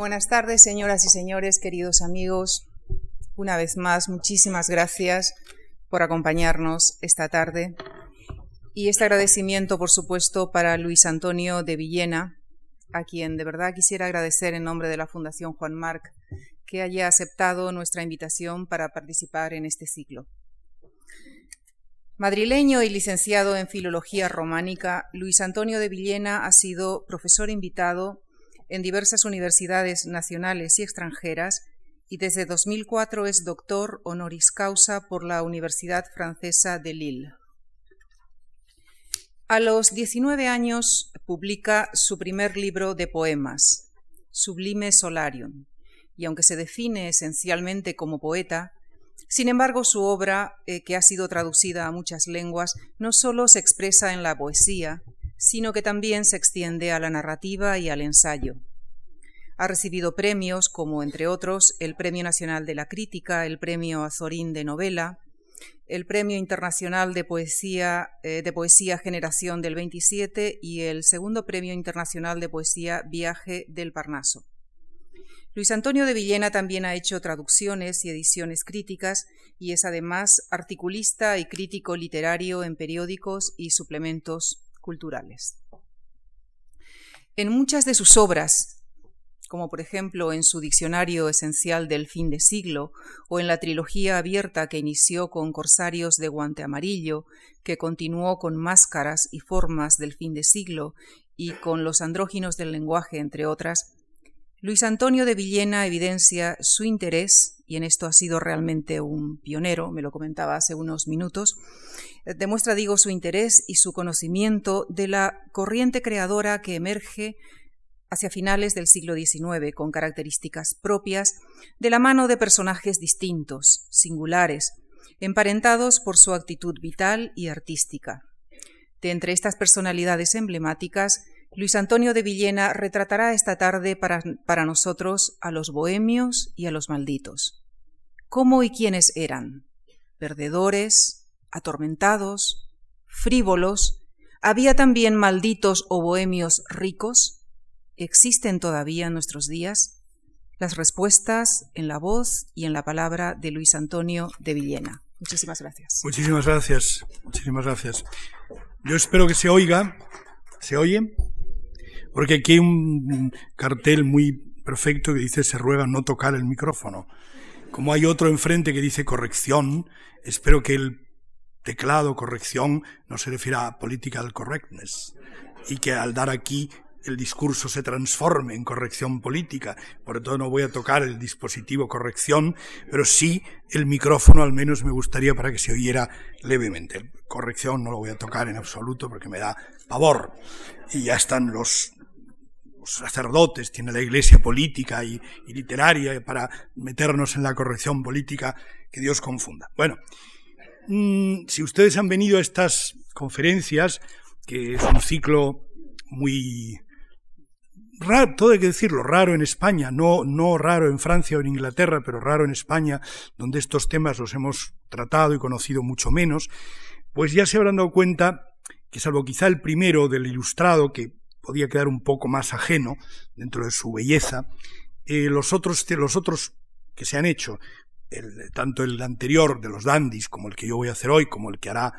Buenas tardes, señoras y señores, queridos amigos. Una vez más, muchísimas gracias por acompañarnos esta tarde. Y este agradecimiento, por supuesto, para Luis Antonio de Villena, a quien de verdad quisiera agradecer en nombre de la Fundación Juan Marc que haya aceptado nuestra invitación para participar en este ciclo. Madrileño y licenciado en Filología Románica, Luis Antonio de Villena ha sido profesor invitado en diversas universidades nacionales y extranjeras y desde 2004 es doctor honoris causa por la Universidad Francesa de Lille. A los 19 años publica su primer libro de poemas, Sublime Solarium, y aunque se define esencialmente como poeta, sin embargo, su obra, eh, que ha sido traducida a muchas lenguas, no solo se expresa en la poesía, sino que también se extiende a la narrativa y al ensayo. Ha recibido premios como, entre otros, el Premio Nacional de la Crítica, el Premio Azorín de Novela, el Premio Internacional de Poesía, eh, de Poesía Generación del 27 y el segundo Premio Internacional de Poesía Viaje del Parnaso. Luis Antonio de Villena también ha hecho traducciones y ediciones críticas y es además articulista y crítico literario en periódicos y suplementos culturales. En muchas de sus obras, como por ejemplo en su diccionario esencial del fin de siglo o en la trilogía abierta que inició con Corsarios de Guante Amarillo, que continuó con Máscaras y Formas del fin de siglo y con Los andróginos del lenguaje, entre otras, Luis Antonio de Villena evidencia su interés, y en esto ha sido realmente un pionero, me lo comentaba hace unos minutos, eh, demuestra, digo, su interés y su conocimiento de la corriente creadora que emerge hacia finales del siglo XIX, con características propias, de la mano de personajes distintos, singulares, emparentados por su actitud vital y artística. De entre estas personalidades emblemáticas Luis Antonio de Villena retratará esta tarde para, para, nosotros a los bohemios y a los malditos. ¿Cómo y quiénes eran? ¿Perdedores? ¿Atormentados? ¿Frívolos? ¿Había también malditos o bohemios ricos? ¿Existen todavía en nuestros días? Las respuestas en la voz y en la palabra de Luis Antonio de Villena. Muchísimas gracias. Muchísimas gracias. Muchísimas gracias. Yo espero que se oiga. ¿Se oye? Porque aquí hay un cartel muy perfecto que dice se ruega no tocar el micrófono. Como hay otro enfrente que dice corrección, espero que el teclado corrección no se refiera a political correctness y que al dar aquí el discurso se transforme en corrección política. Por tanto, no voy a tocar el dispositivo corrección, pero sí el micrófono al menos me gustaría para que se oyera levemente. Corrección no lo voy a tocar en absoluto porque me da pavor. Y ya están los sacerdotes, tiene la iglesia política y, literaria para meternos en la corrección política que Dios confunda. Bueno, mm, si ustedes han venido a estas conferencias, que es un ciclo muy raro, todo hay que decirlo, raro en España, no, no raro en Francia o en Inglaterra, pero raro en España, donde estos temas los hemos tratado y conocido mucho menos, pues ya se habrán dado cuenta que salvo quizá el primero del ilustrado, que podía quedar un poco más ajeno dentro de su belleza. Eh, los, otros, los otros que se han hecho, tanto el anterior de los dandis como el que yo voy a hacer hoy, como el que hará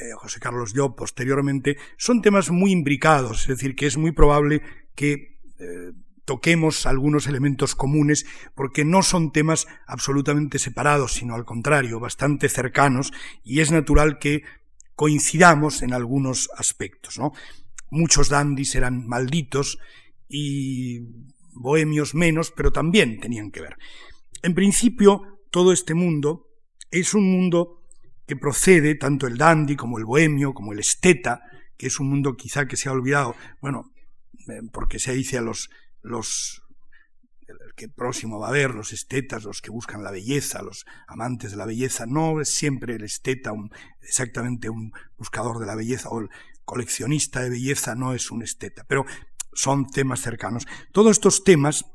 eh, José Carlos yo posteriormente, son temas muy imbricados, es decir, que es muy probable que eh, toquemos algunos elementos comunes, porque no son temas absolutamente separados, sino al contrario, bastante cercanos, y es natural que coincidamos en algunos aspectos. ¿no? Muchos dandis eran malditos y bohemios menos, pero también tenían que ver. En principio, todo este mundo es un mundo que procede, tanto el dandy como el bohemio, como el esteta, que es un mundo quizá que se ha olvidado, bueno, porque se dice a los, los que próximo va a haber, los estetas, los que buscan la belleza, los amantes de la belleza, no es siempre el esteta un, exactamente un buscador de la belleza o el coleccionista de belleza no es un esteta, pero son temas cercanos. Todos estos temas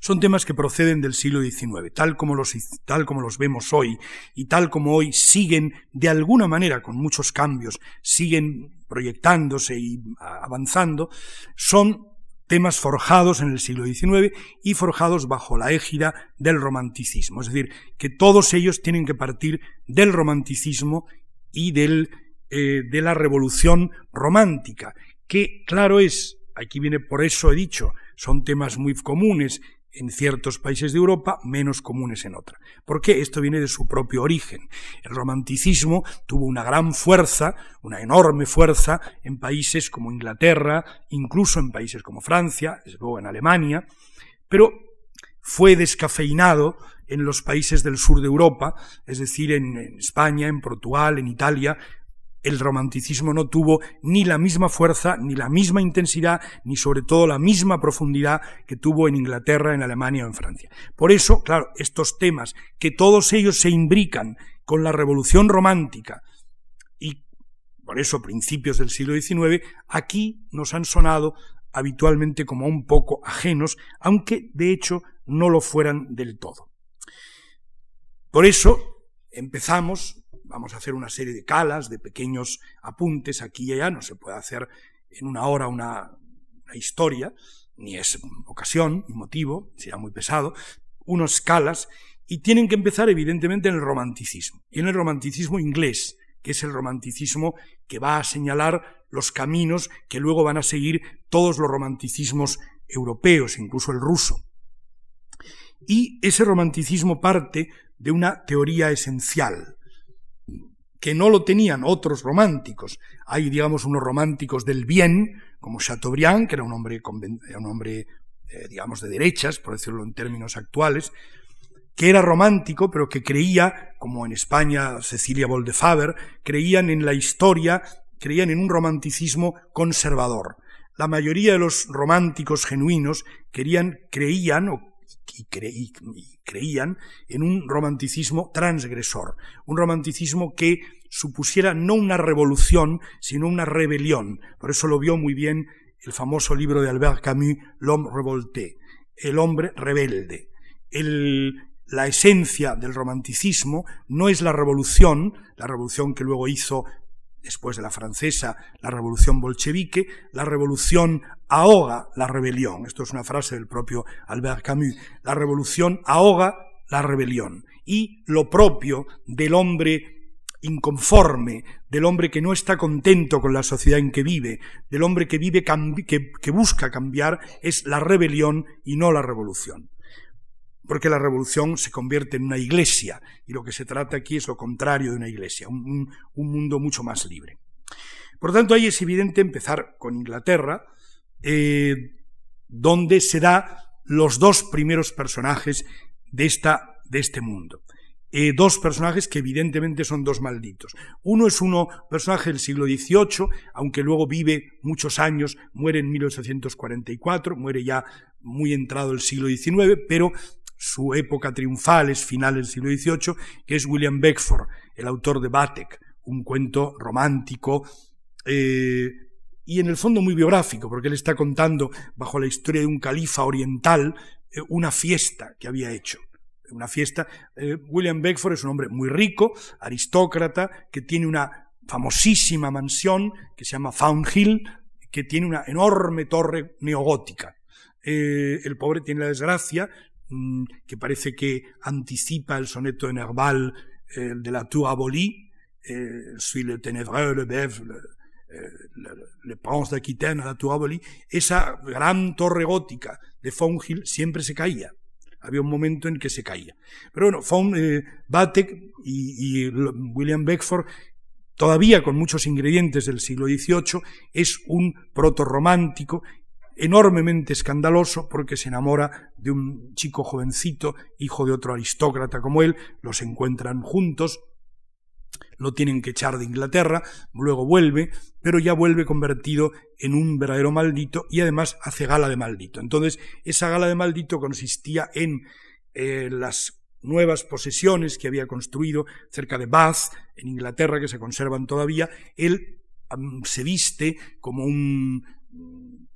son temas que proceden del siglo XIX, tal como, los, tal como los vemos hoy y tal como hoy siguen de alguna manera, con muchos cambios, siguen proyectándose y avanzando, son temas forjados en el siglo XIX y forjados bajo la égida del romanticismo. Es decir, que todos ellos tienen que partir del romanticismo y del, eh, de la revolución romántica, que claro es, aquí viene por eso he dicho, son temas muy comunes en ciertos países de Europa, menos comunes en otras. ¿Por qué? Esto viene de su propio origen. El romanticismo tuvo una gran fuerza, una enorme fuerza en países como Inglaterra, incluso en países como Francia, luego en Alemania, pero fue descafeinado en los países del sur de Europa, es decir, en España, en Portugal, en Italia, el romanticismo no tuvo ni la misma fuerza, ni la misma intensidad, ni sobre todo la misma profundidad que tuvo en Inglaterra, en Alemania o en Francia. Por eso, claro, estos temas, que todos ellos se imbrican con la revolución romántica y por eso principios del siglo XIX, aquí nos han sonado habitualmente como un poco ajenos, aunque de hecho no lo fueran del todo. Por eso empezamos vamos a hacer una serie de calas, de pequeños apuntes aquí y allá, no se puede hacer en una hora una, historia, ni es ocasión, ni motivo, será muy pesado, unos calas, y tienen que empezar evidentemente en el romanticismo, y en el romanticismo inglés, que es el romanticismo que va a señalar los caminos que luego van a seguir todos los romanticismos europeos, incluso el ruso. Y ese romanticismo parte de una teoría esencial, que no lo tenían otros románticos. Hay, digamos, unos románticos del bien, como Chateaubriand, que era un hombre, un hombre eh, digamos, de derechas, por decirlo en términos actuales, que era romántico, pero que creía, como en España Cecilia Boldefaber, creían en la historia, creían en un romanticismo conservador. La mayoría de los románticos genuinos querían, creían o y, creían en un romanticismo transgresor, un romanticismo que supusiera no una revolución, sino una rebelión. Por eso lo vio muy bien el famoso libro de Albert Camus, L'homme revolté, el hombre rebelde. la esencia del romanticismo no es la revolución, la revolución que luego hizo después de la francesa, la revolución bolchevique, la revolución ahoga la rebelión. Esto es una frase del propio Albert Camus. La revolución ahoga la rebelión. Y lo propio del hombre inconforme, del hombre que no está contento con la sociedad en que vive, del hombre que vive que busca cambiar, es la rebelión y no la revolución porque la revolución se convierte en una iglesia y lo que se trata aquí es lo contrario de una iglesia, un, mundo mucho más libre. Por tanto, ahí es evidente empezar con Inglaterra, eh, donde se da los dos primeros personajes de, esta, de este mundo. Eh, dos personajes que evidentemente son dos malditos. Uno es uno personaje del siglo XVIII, aunque luego vive muchos años, muere en 1844, muere ya muy entrado el siglo XIX, pero su época triunfal es final del siglo XVIII, que es William Beckford, el autor de Batek, un cuento romántico eh, y en el fondo muy biográfico, porque él está contando, bajo la historia de un califa oriental, eh, una fiesta que había hecho. Una fiesta. Eh, William Beckford es un hombre muy rico, aristócrata, que tiene una famosísima mansión que se llama Hill, que tiene una enorme torre neogótica. el pobre tiene la desgracia Mm, que parece que anticipa el soneto de Nerval eh, de la Tour abolie, eh, Suis le ténébreux, le bève, le, eh, le, le prince d'Aquitaine, la Tour abolie, esa gran torre gótica de Founhill siempre se caía. Había un momento en que se caía. Pero bueno, Faun, eh, y, y William Beckford todavía con muchos ingredientes del siglo XVIII, es un proto-romántico enormemente escandaloso porque se enamora de un chico jovencito, hijo de otro aristócrata como él, los encuentran juntos, lo tienen que echar de Inglaterra, luego vuelve, pero ya vuelve convertido en un verdadero maldito y además hace gala de maldito. Entonces, esa gala de maldito consistía en eh, las nuevas posesiones que había construido cerca de Bath, en Inglaterra, que se conservan todavía. Él se viste como un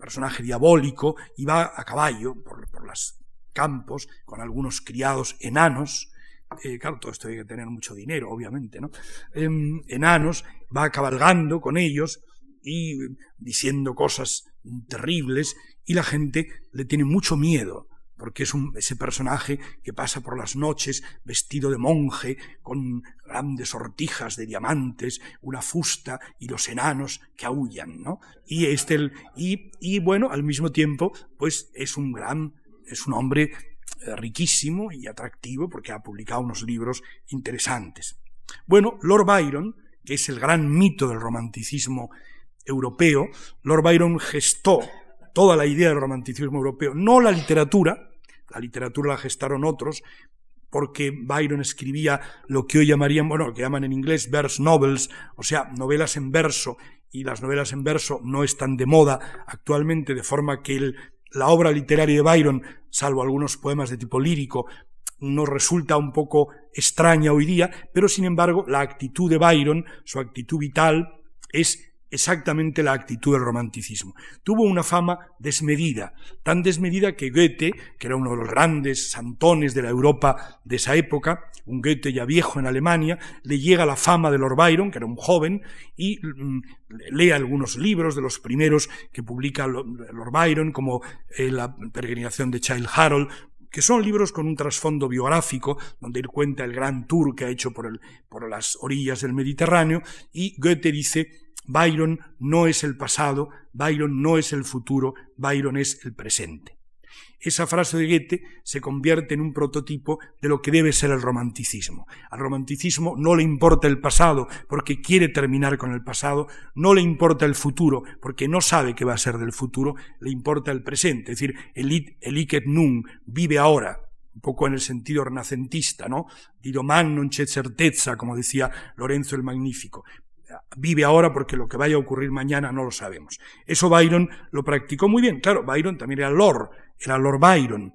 personaje diabólico, va a caballo por, los campos con algunos criados enanos, eh, claro, todo esto hay que tener mucho dinero, obviamente, ¿no? Em, enanos, va cabalgando con ellos y diciendo cosas terribles y la gente le tiene mucho miedo porque es ese personaje que pasa por las noches vestido de monje, con grandes sortijas de diamantes, una fusta y los enanos que aullan, ¿no? Y este, y bueno, al mismo tiempo, pues es un gran, es un hombre eh, riquísimo y atractivo porque ha publicado unos libros interesantes. Bueno, Lord Byron, que es el gran mito del romanticismo europeo, Lord Byron gestó toda la idea del romanticismo europeo, no la literatura, la literatura la gestaron otros, porque Byron escribía lo que hoy llamarían, bueno, lo que llaman en inglés verse novels, o sea, novelas en verso, y las novelas en verso no están de moda actualmente, de forma que la obra literaria de Byron, salvo algunos poemas de tipo lírico, nos resulta un poco extraña hoy día, pero sin embargo la actitud de Byron, su actitud vital, es exactamente la actitud del romanticismo. Tuvo una fama desmedida, tan desmedida que Goethe, que era uno de los grandes santones de la Europa de esa época, un Goethe ya viejo en Alemania, le llega la fama de Lord Byron, que era un joven, y mm, lee algunos libros de los primeros que publica Lord Byron, como eh, La peregrinación de Child Harold, que son libros con un trasfondo biográfico, donde él cuenta el gran tour que ha hecho por, por las orillas del Mediterráneo, y Goethe dice Byron no es el pasado, Byron no es el futuro, Byron es el presente. Esa frase de Goethe se convierte en un prototipo de lo que debe ser el romanticismo. Al romanticismo no le importa el pasado porque quiere terminar con el pasado, no le importa el futuro porque no sabe qué va a ser del futuro, le importa el presente, es decir, el, el iket nun, vive ahora, un poco en el sentido renacentista, ¿no? Dido non c'è certezza, como decía Lorenzo el Magnífico vive ahora porque lo que vaya a ocurrir mañana no lo sabemos. Eso Byron lo practicó muy bien. Claro, Byron también era Lord, era Lord Byron.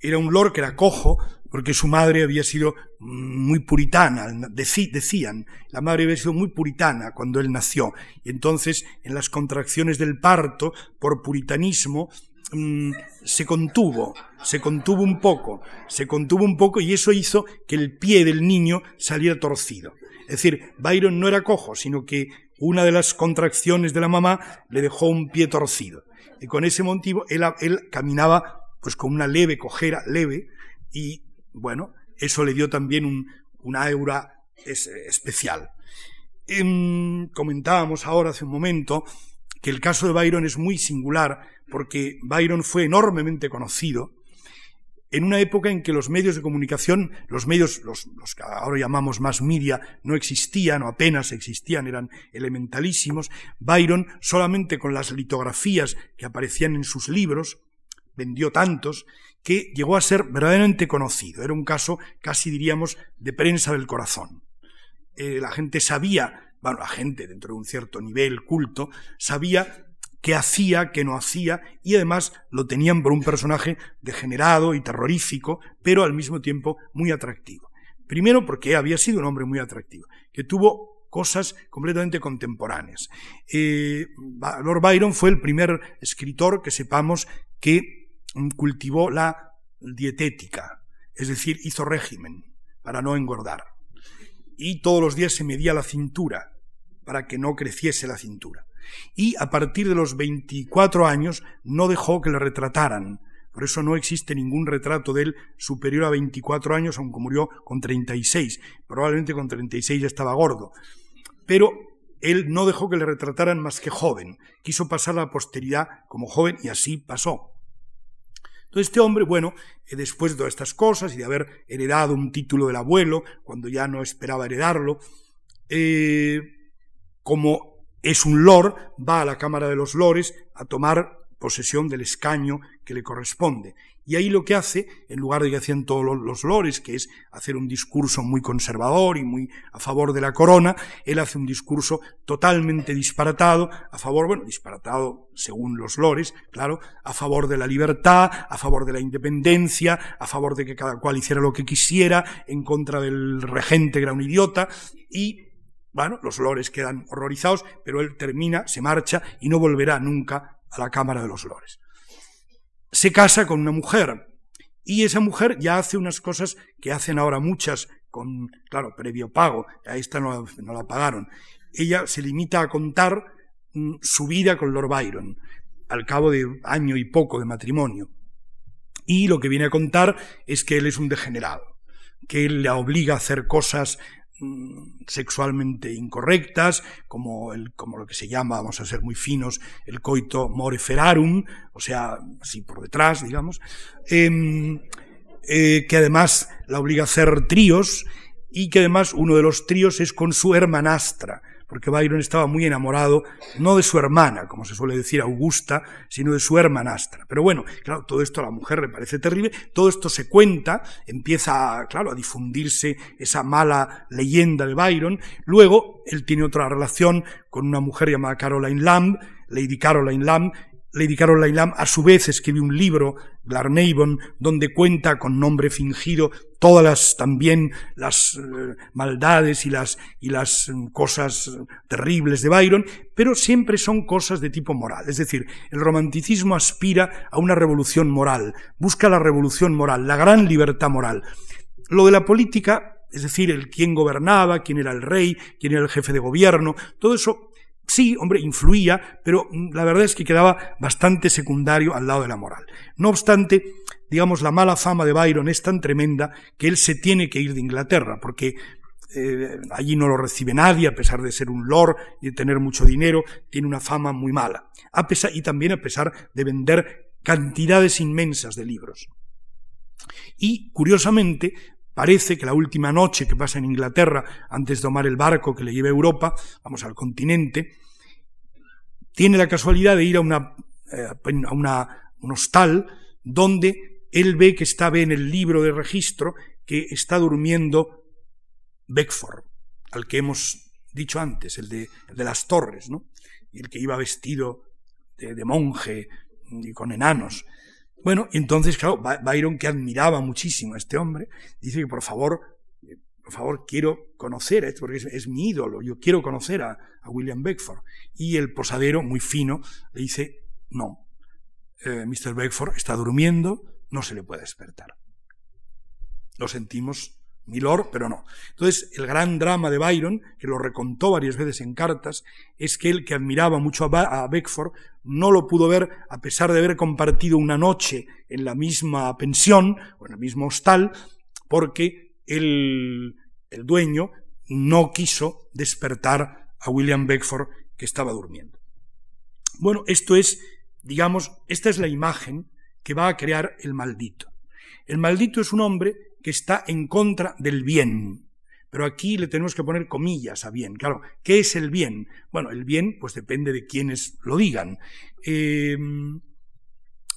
Era un Lord que era cojo porque su madre había sido muy puritana, decían, la madre había sido muy puritana cuando él nació. Y entonces, en las contracciones del parto, por puritanismo, mm, se contuvo, se contuvo un poco, se contuvo un poco y eso hizo que el pie del niño saliera torcido. Es decir, Byron no era cojo, sino que una de las contracciones de la mamá le dejó un pie torcido. Y con ese motivo él, caminaba pues con una leve cojera, leve, y bueno, eso le dio también un, una aura especial. Em, comentábamos ahora hace un momento que el caso de Byron es muy singular porque Byron fue enormemente conocido en una época en que los medios de comunicación, los medios, los, que ahora llamamos más media, no existían o apenas existían, eran elementalísimos, Byron solamente con las litografías que aparecían en sus libros, vendió tantos, que llegó a ser verdaderamente conocido. Era un caso, casi diríamos, de prensa del corazón. Eh, la gente sabía, bueno, la gente dentro de un cierto nivel culto, sabía qué hacía, qué no hacía, y además lo tenían por un personaje degenerado y terrorífico, pero al mismo tiempo muy atractivo. Primero porque había sido un hombre muy atractivo, que tuvo cosas completamente contemporáneas. Eh, Lord Byron fue el primer escritor que sepamos que cultivó la dietética, es decir, hizo régimen para no engordar. Y todos los días se medía la cintura para que no creciese la cintura y a partir de los 24 años no dejó que le retrataran. Por eso no existe ningún retrato de él superior a 24 años, aunque murió con 36. Probablemente con 36 ya estaba gordo. Pero él no dejó que le retrataran más que joven. Quiso pasar a la posteridad como joven y así pasó. Entonces este hombre, bueno, eh, después de todas estas cosas y de haber heredado un título del abuelo, cuando ya no esperaba heredarlo, eh, como es un lord, va a la Cámara de los Lores a tomar posesión del escaño que le corresponde. Y ahí lo que hace, en lugar de que hacían todos los lores, que es hacer un discurso muy conservador y muy a favor de la corona, él hace un discurso totalmente disparatado, a favor, bueno, disparatado según los lores, claro, a favor de la libertad, a favor de la independencia, a favor de que cada cual hiciera lo que quisiera, en contra del regente que era un idiota, y bueno, los lores quedan horrorizados, pero él termina, se marcha y no volverá nunca a la Cámara de los Lores. Se casa con una mujer y esa mujer ya hace unas cosas que hacen ahora muchas con, claro, previo pago, a esta no, la pagaron. Ella se limita a contar mm, su vida con Lord Byron. al cabo de año y poco de matrimonio. Y lo que viene a contar es que él es un degenerado, que él le obliga a hacer cosas sexualmente incorrectas, como, el, como lo que se llama, vamos a ser muy finos, el coito more ferarum, o sea, así por detrás, digamos, em, eh, que además la obliga a hacer tríos y que además uno de los tríos es con su hermanastra, porque Byron estaba muy enamorado, no de su hermana, como se suele decir Augusta, sino de su hermanastra. Pero bueno, claro, todo esto a la mujer le parece terrible, todo esto se cuenta, empieza, claro, a difundirse esa mala leyenda de Byron, luego él tiene otra relación con una mujer llamada Caroline Lamb, Lady Caroline Lamb, Lady Caroline Lamb a su vez escribe un libro, Glarnavon, donde cuenta con nombre fingido todas las también las eh, maldades y las, y las mm, cosas terribles de Byron, pero siempre son cosas de tipo moral. Es decir, el romanticismo aspira a una revolución moral, busca la revolución moral, la gran libertad moral. Lo de la política, es decir, el quién gobernaba, quién era el rey, quién era el jefe de gobierno, todo eso Sí, hombre, influía, pero mm, la verdad es que quedaba bastante secundario al lado de la moral. No obstante, digamos, la mala fama de Byron es tan tremenda que él se tiene que ir de Inglaterra, porque eh, allí no lo recibe nadie, a pesar de ser un lord y de tener mucho dinero, tiene una fama muy mala. A pesar, y también a pesar de vender cantidades inmensas de libros. Y, curiosamente, Parece que la última noche que pasa en Inglaterra, antes de tomar el barco que le lleva a Europa, vamos al continente, tiene la casualidad de ir a, una, eh, a una, un hostal donde él ve que está en el libro de registro que está durmiendo Beckford, al que hemos dicho antes, el de, de las torres, ¿no? Y el que iba vestido de, de monje y con enanos. Bueno, entonces, claro, Byron, que admiraba muchísimo a este hombre, dice que por favor, favor, quiero conocer a este, porque es, mi ídolo, yo quiero conocer a, William Beckford. Y el posadero, muy fino, le dice, no, eh, Mr. Beckford está durmiendo, no se le puede despertar. Lo sentimos Milord, pero no. Entonces, el gran drama de Byron, que lo recontó varias veces en cartas, es que él, que admiraba mucho a Beckford, no lo pudo ver a pesar de haber compartido una noche en la misma pensión o en el mismo hostal, porque el, el dueño no quiso despertar a William Beckford que estaba durmiendo. Bueno, esto es, digamos, esta es la imagen que va a crear el maldito. El maldito es un hombre que está en contra del bien. Pero aquí le tenemos que poner comillas a bien. Claro, ¿qué es el bien? Bueno, el bien pues depende de quienes lo digan. Em,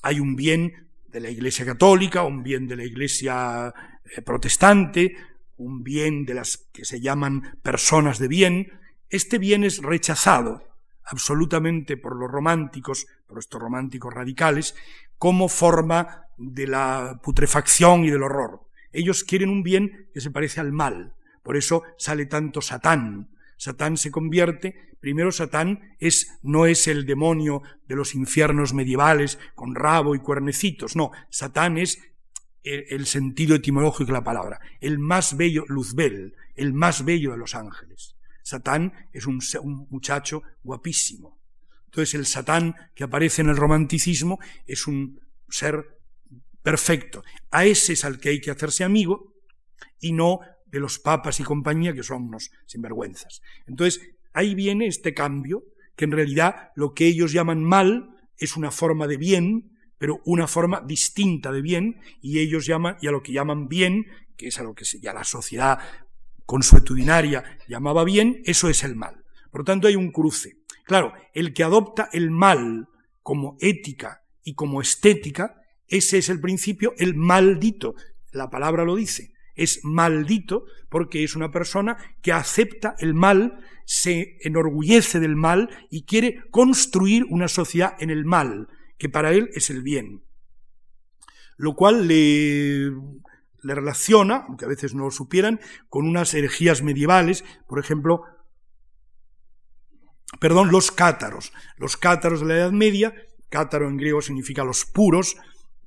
hay un bien de la Iglesia católica, un bien de la Iglesia eh, protestante, un bien de las que se llaman personas de bien. Este bien es rechazado absolutamente por los románticos, por estos románticos radicales, como forma de la putrefacción y del horror. Ellos quieren un bien que se parece al mal. Por eso sale tanto Satán. Satán se convierte, primero Satán es, no es el demonio de los infiernos medievales con rabo y cuernecitos, no, Satán es el, sentido etimológico de la palabra, el más bello, Luzbel, el más bello de los ángeles. Satán es un, un muchacho guapísimo. Entonces el Satán que aparece en el romanticismo es un ser perfecto. A ese es al que hay que hacerse amigo y no de los papas y compañía que son unos sinvergüenzas. Entonces, ahí viene este cambio, que en realidad lo que ellos llaman mal es una forma de bien, pero una forma distinta de bien, y ellos llaman, y a lo que llaman bien, que es a lo que ya la sociedad consuetudinaria llamaba bien, eso es el mal. Por lo tanto, hay un cruce. Claro, el que adopta el mal como ética y como estética ese es el principio, el maldito. La palabra lo dice. Es maldito porque es una persona que acepta el mal, se enorgullece del mal y quiere construir una sociedad en el mal, que para él es el bien. Lo cual le, relaciona, aunque a veces no lo supieran, con unas herejías medievales, por ejemplo, perdón, los cátaros. Los cátaros de la Edad Media, cátaro en griego significa los puros,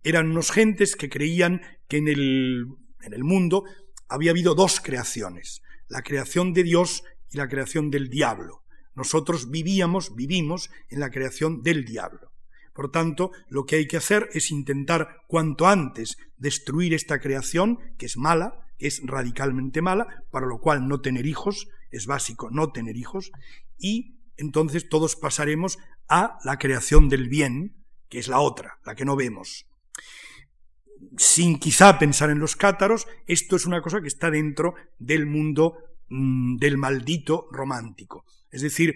eran unos gentes que creían que en el, en el mundo había habido dos creaciones, la creación de Dios y la creación del diablo. Nosotros vivíamos, vivimos en la creación del diablo. Por tanto, lo que hay que hacer es intentar cuanto antes destruir esta creación, que es mala, es radicalmente mala, para lo cual no tener hijos, es básico no tener hijos, y entonces todos pasaremos a la creación del bien, que es la otra, la que no vemos. Sin quizá pensar en los cátaros, esto es una cosa que está dentro del mundo mm, del maldito romántico. Es decir,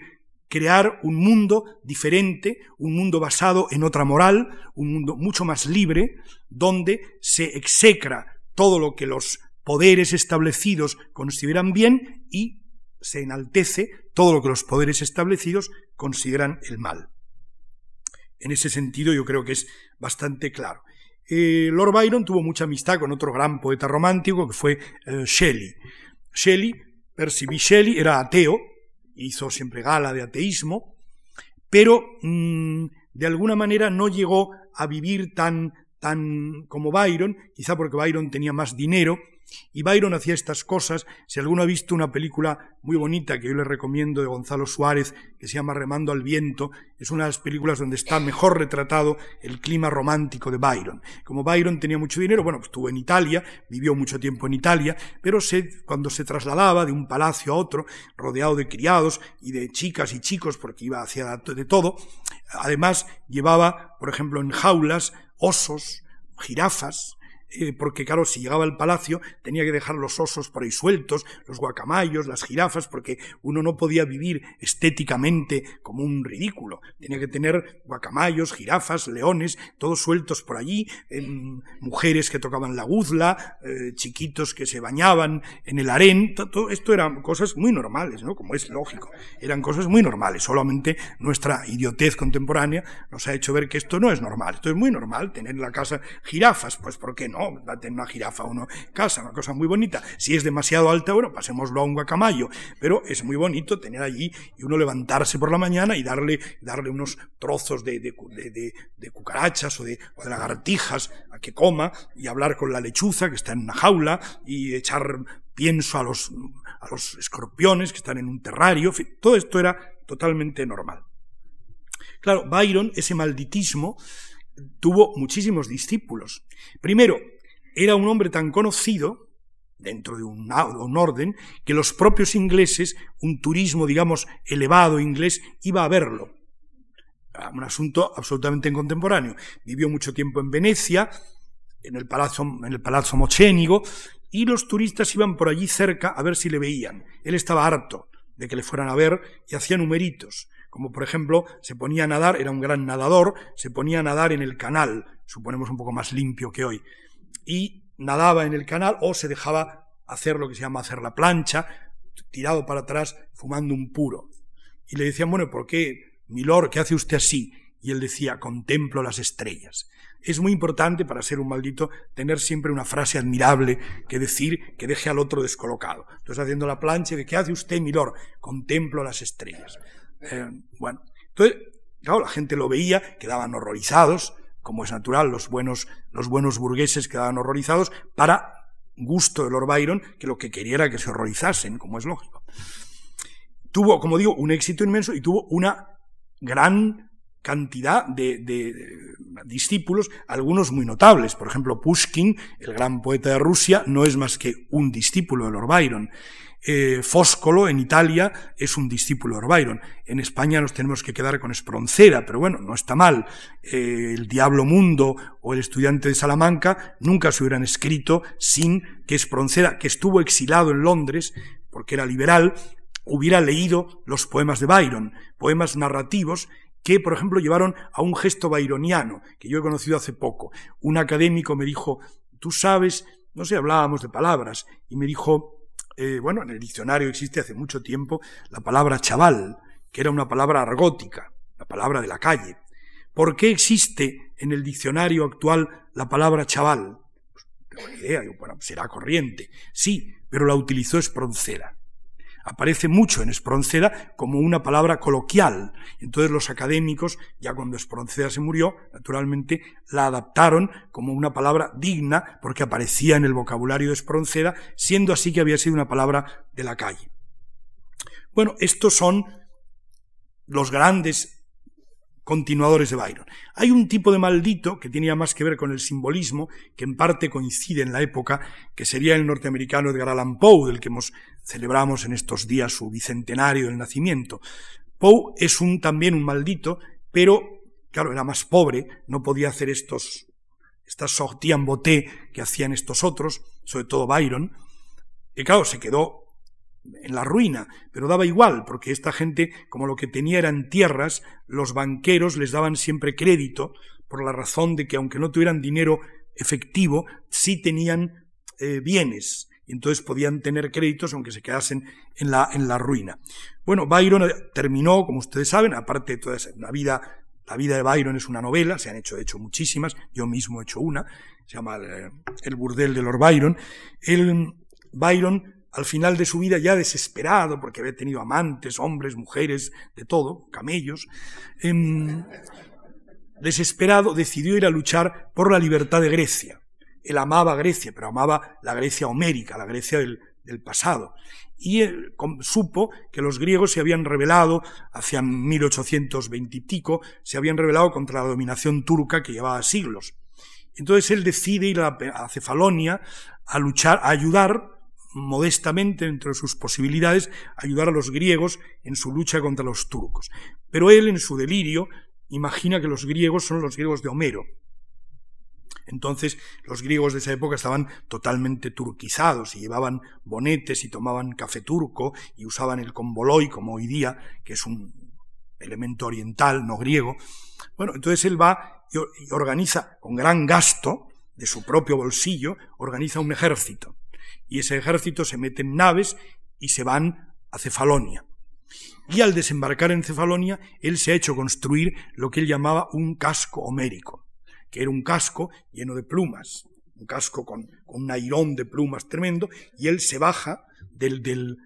crear un mundo diferente, un mundo basado en otra moral, un mundo mucho más libre, donde se execra todo lo que los poderes establecidos consideran bien y se enaltece todo lo que los poderes establecidos consideran el mal. En ese sentido yo creo que es bastante claro. Eh, Lord Byron tuvo mucha amistad con otro gran poeta romántico que fue eh, Shelley. Shelley, Percy. Shelley, era ateo, hizo siempre gala de ateísmo, pero mm, de alguna manera no llegó a vivir tan, tan como Byron, quizá porque Byron tenía más dinero y Byron hacía estas cosas. Si alguno ha visto una película muy bonita que yo le recomiendo de Gonzalo Suárez, que se llama Remando al Viento, es una de las películas donde está mejor retratado el clima romántico de Byron. Como Byron tenía mucho dinero, bueno, pues estuvo en Italia, vivió mucho tiempo en Italia, pero cuando se trasladaba de un palacio a otro, rodeado de criados y de chicas y chicos, porque iba hacia de todo, además llevaba, por ejemplo, en jaulas osos, jirafas, eh, porque claro, si llegaba al palacio tenía que dejar los osos por ahí sueltos, los guacamayos, las jirafas, porque uno no podía vivir estéticamente como un ridículo. Tenía que tener guacamayos, jirafas, leones, todos sueltos por allí, mujeres que tocaban la guzla, eh, chiquitos que se bañaban en el harén, todo esto eran cosas muy normales, ¿no? Como es lógico, eran cosas muy normales. Solamente nuestra idiotez contemporánea nos ha hecho ver que esto no es normal. Esto es muy normal, tener en la casa jirafas, pues ¿por qué no? Va a tener una jirafa uno casa, una cosa muy bonita. Si es demasiado alta, bueno, pasémoslo a un guacamayo, pero es muy bonito tener allí y uno levantarse por la mañana y darle, darle unos trozos de, cucarachas o de, lagartijas a que coma y hablar con la lechuza que está en una jaula y echar pienso a los, a los escorpiones que están en un terrario, todo esto era totalmente normal. Claro, Byron, ese malditismo, tuvo muchísimos discípulos. Primero, era un hombre tan conocido dentro de un, orden que los propios ingleses, un turismo, digamos, elevado inglés, iba a verlo. Un asunto absolutamente contemporáneo. Vivió mucho tiempo en Venecia, en el Palazzo, en el palazzo Mocénigo, y los turistas iban por allí cerca a ver si le veían. Él estaba harto de que le fueran a ver y hacía numeritos como por ejemplo se ponía a nadar, era un gran nadador, se ponía a nadar en el canal, suponemos un poco más limpio que hoy, y nadaba en el canal o se dejaba hacer lo que se llama hacer la plancha, tirado para atrás, fumando un puro. Y le decían, bueno, ¿por qué, milord, qué hace usted así? Y él decía, contemplo las estrellas. Es muy importante para ser un maldito tener siempre una frase admirable que decir que deje al otro descolocado. Entonces, haciendo la plancha, ¿qué hace usted, milord? Contemplo las estrellas. Eh, bueno, entonces, claro, la gente lo veía, quedaban horrorizados, como es natural, los buenos, los buenos burgueses quedaban horrorizados para gusto de Lord Byron, que lo que quería era que se horrorizasen, como es lógico. Tuvo, como digo, un éxito inmenso y tuvo una gran cantidad de, de, discípulos, algunos muy notables. Por ejemplo, Pushkin, el gran poeta de Rusia, no es más que un discípulo de Lord Byron. Eh, Fóscolo en Italia es un discípulo de Byron. En España nos tenemos que quedar con Espronceda, pero bueno, no está mal. Eh, el Diablo Mundo o el Estudiante de Salamanca nunca se hubieran escrito sin que Espronceda, que estuvo exilado en Londres porque era liberal, hubiera leído los poemas de Byron, poemas narrativos que, por ejemplo, llevaron a un gesto byroniano, que yo he conocido hace poco. Un académico me dijo, tú sabes, no sé, hablábamos de palabras, y me dijo, eh, bueno, en el diccionario existe hace mucho tiempo la palabra chaval, que era una palabra argótica, la palabra de la calle. ¿Por qué existe en el diccionario actual la palabra chaval? Pues, tengo idea, bueno, será corriente. Sí, pero la utilizó Espronceda aparece mucho en Espronceda como una palabra coloquial. Entonces los académicos, ya cuando Espronceda se murió, naturalmente la adaptaron como una palabra digna porque aparecía en el vocabulario de Espronceda, siendo así que había sido una palabra de la calle. Bueno, estos son los grandes continuadores de Byron. Hay un tipo de maldito que tenía más que ver con el simbolismo, que en parte coincide en la época, que sería el norteamericano Edgar Allan Poe, del que hemos, celebramos en estos días su bicentenario del nacimiento. Poe es también un maldito, pero, claro, era más pobre, no podía hacer estos, estas sorties en boté que hacían estos otros, sobre todo Byron, y claro, se quedó en la ruina, pero daba igual, porque esta gente, como lo que tenía eran tierras, los banqueros les daban siempre crédito, por la razón de que aunque no tuvieran dinero efectivo, sí tenían eh, bienes, y entonces podían tener créditos aunque se quedasen en la, en la ruina. Bueno, Byron terminó, como ustedes saben, aparte de toda esa, vida, la vida de Byron es una novela, se han hecho, de hecho, muchísimas, yo mismo he hecho una, se llama El, eh, el burdel de Lord Byron. El, Byron al final de su vida ya desesperado, porque había tenido amantes, hombres, mujeres, de todo, camellos, em, desesperado decidió ir a luchar por la libertad de Grecia. Él amaba Grecia, pero amaba la Grecia homérica, la Grecia del, pasado. Y supo que los griegos se habían rebelado hacia 1820 y pico, se habían rebelado contra la dominación turca que llevaba siglos. Entonces él decide ir a Cefalonia a luchar, a ayudar modestamente, entre sus posibilidades, ayudar a los griegos en su lucha contra los turcos. Pero él, en su delirio, imagina que los griegos son los griegos de Homero. Entonces, los griegos de esa época estaban totalmente turquizados y llevaban bonetes y tomaban café turco y usaban el convoloi como hoy día, que es un elemento oriental, no griego. Bueno, entonces él va y organiza con gran gasto de su propio bolsillo, organiza un ejército y ese ejército se mete en naves y se van a Cefalonia. Y al desembarcar en Cefalonia, él se ha hecho construir lo que él llamaba un casco homérico, que era un casco lleno de plumas, un casco con, un airón de plumas tremendo, y él se baja del, del,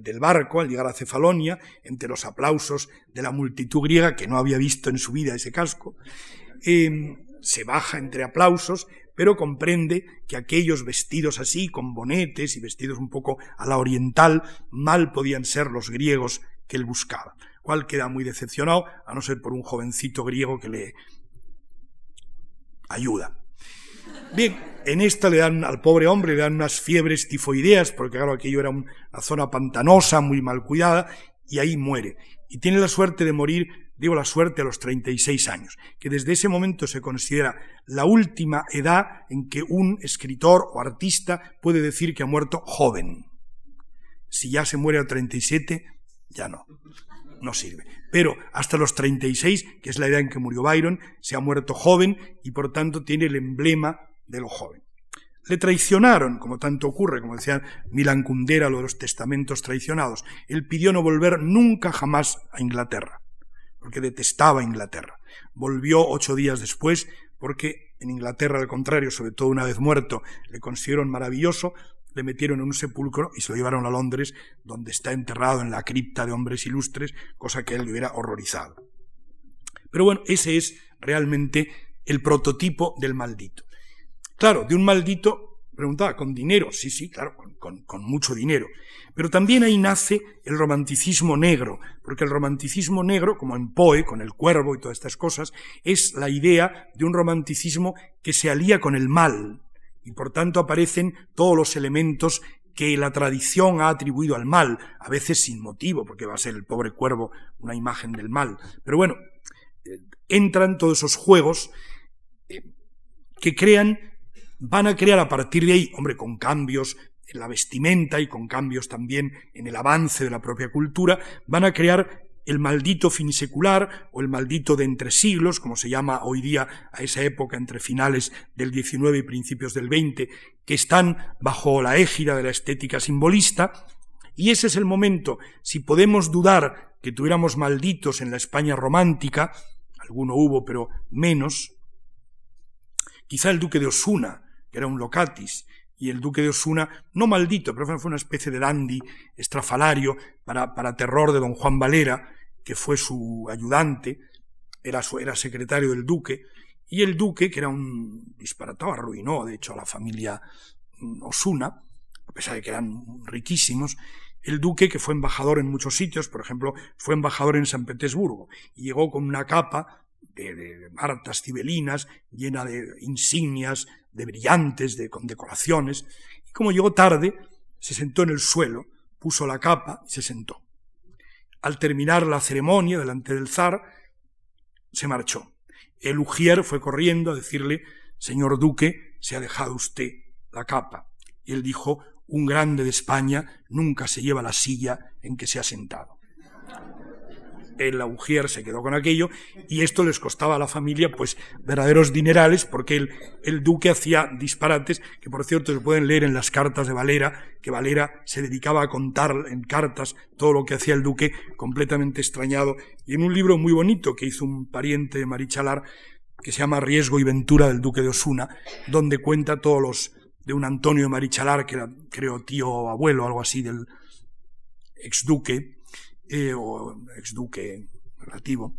del, barco al llegar a Cefalonia, entre los aplausos de la multitud griega que no había visto en su vida ese casco, eh, se baja entre aplausos, pero comprende que aquellos vestidos así, con bonetes y vestidos un poco a la oriental, mal podían ser los griegos que él buscaba. Cual queda muy decepcionado, a no ser por un jovencito griego que le ayuda. Bien, en esta le dan al pobre hombre, le dan unas fiebres tifoideas, porque claro, aquello era una zona pantanosa, muy mal cuidada, y ahí muere. Y tiene la suerte de morir digo la suerte a los 36 años, que desde ese momento se considera la última edad en que un escritor o artista puede decir que ha muerto joven. Si ya se muere a 37, ya no, no sirve. Pero hasta los 36, que es la edad en que murió Byron, se ha muerto joven y por tanto tiene el emblema de lo joven. Le traicionaron, como tanto ocurre, como decía Milan Kundera, lo de los testamentos traicionados. Él pidió no volver nunca jamás a Inglaterra porque detestaba Inglaterra. Volvió ocho días después porque en Inglaterra, al contrario, sobre todo una vez muerto, le consiguieron maravilloso, le metieron en un sepulcro y se lo llevaron a Londres, donde está enterrado en la cripta de hombres ilustres, cosa que él le hubiera horrorizado. Pero bueno, ese es realmente el prototipo del maldito. Claro, de un maldito Preguntaba, ¿con dinero? Sí, sí, claro, con, con, mucho dinero. Pero también ahí nace el romanticismo negro, porque el romanticismo negro, como en Poe, con el cuervo y todas estas cosas, es la idea de un romanticismo que se alía con el mal, y por tanto aparecen todos los elementos que la tradición ha atribuido al mal, a veces sin motivo, porque va a ser el pobre cuervo una imagen del mal. Pero bueno, eh, entran todos esos juegos eh, que crean van a crear a partir de ahí, hombre, con cambios en la vestimenta y con cambios también en el avance de la propia cultura, van a crear el maldito finisecular o el maldito de entre siglos, como se llama hoy día a esa época entre finales del XIX y principios del XX, que están bajo la égida de la estética simbolista, y ese es el momento, si podemos dudar que tuviéramos malditos en la España romántica, alguno hubo, pero menos, quizá el duque de Osuna, que era un locatis, y el duque de Osuna, no maldito, pero fue una especie de dandy estrafalario para, para terror de don Juan Valera, que fue su ayudante, era, su, era secretario del duque, y el duque, que era un disparatado, arruinó de hecho a la familia mm, Osuna, a pesar de que eran riquísimos, el duque que fue embajador en muchos sitios, por ejemplo, fue embajador en San Petersburgo, y llegó con una capa de, de martas cibelinas llena de insignias, de brillantes, de condecoraciones, y como llegó tarde, se sentó en el suelo, puso la capa y se sentó. Al terminar la ceremonia delante del zar, se marchó. El ujier fue corriendo a decirle, señor duque, se ha dejado usted la capa. Y él dijo, un grande de España nunca se lleva la silla en que se ha sentado. El Augier se quedó con aquello y esto les costaba a la familia pues verdaderos dinerales porque el, el, duque hacía disparates que por cierto se pueden leer en las cartas de Valera, que Valera se dedicaba a contar en cartas todo lo que hacía el duque completamente extrañado y en un libro muy bonito que hizo un pariente de Marichalar que se llama Riesgo y Ventura del duque de Osuna, donde cuenta todos los de un Antonio Marichalar, que era, creo, tío o abuelo, algo así, del exduque, eh, o exduque relativo,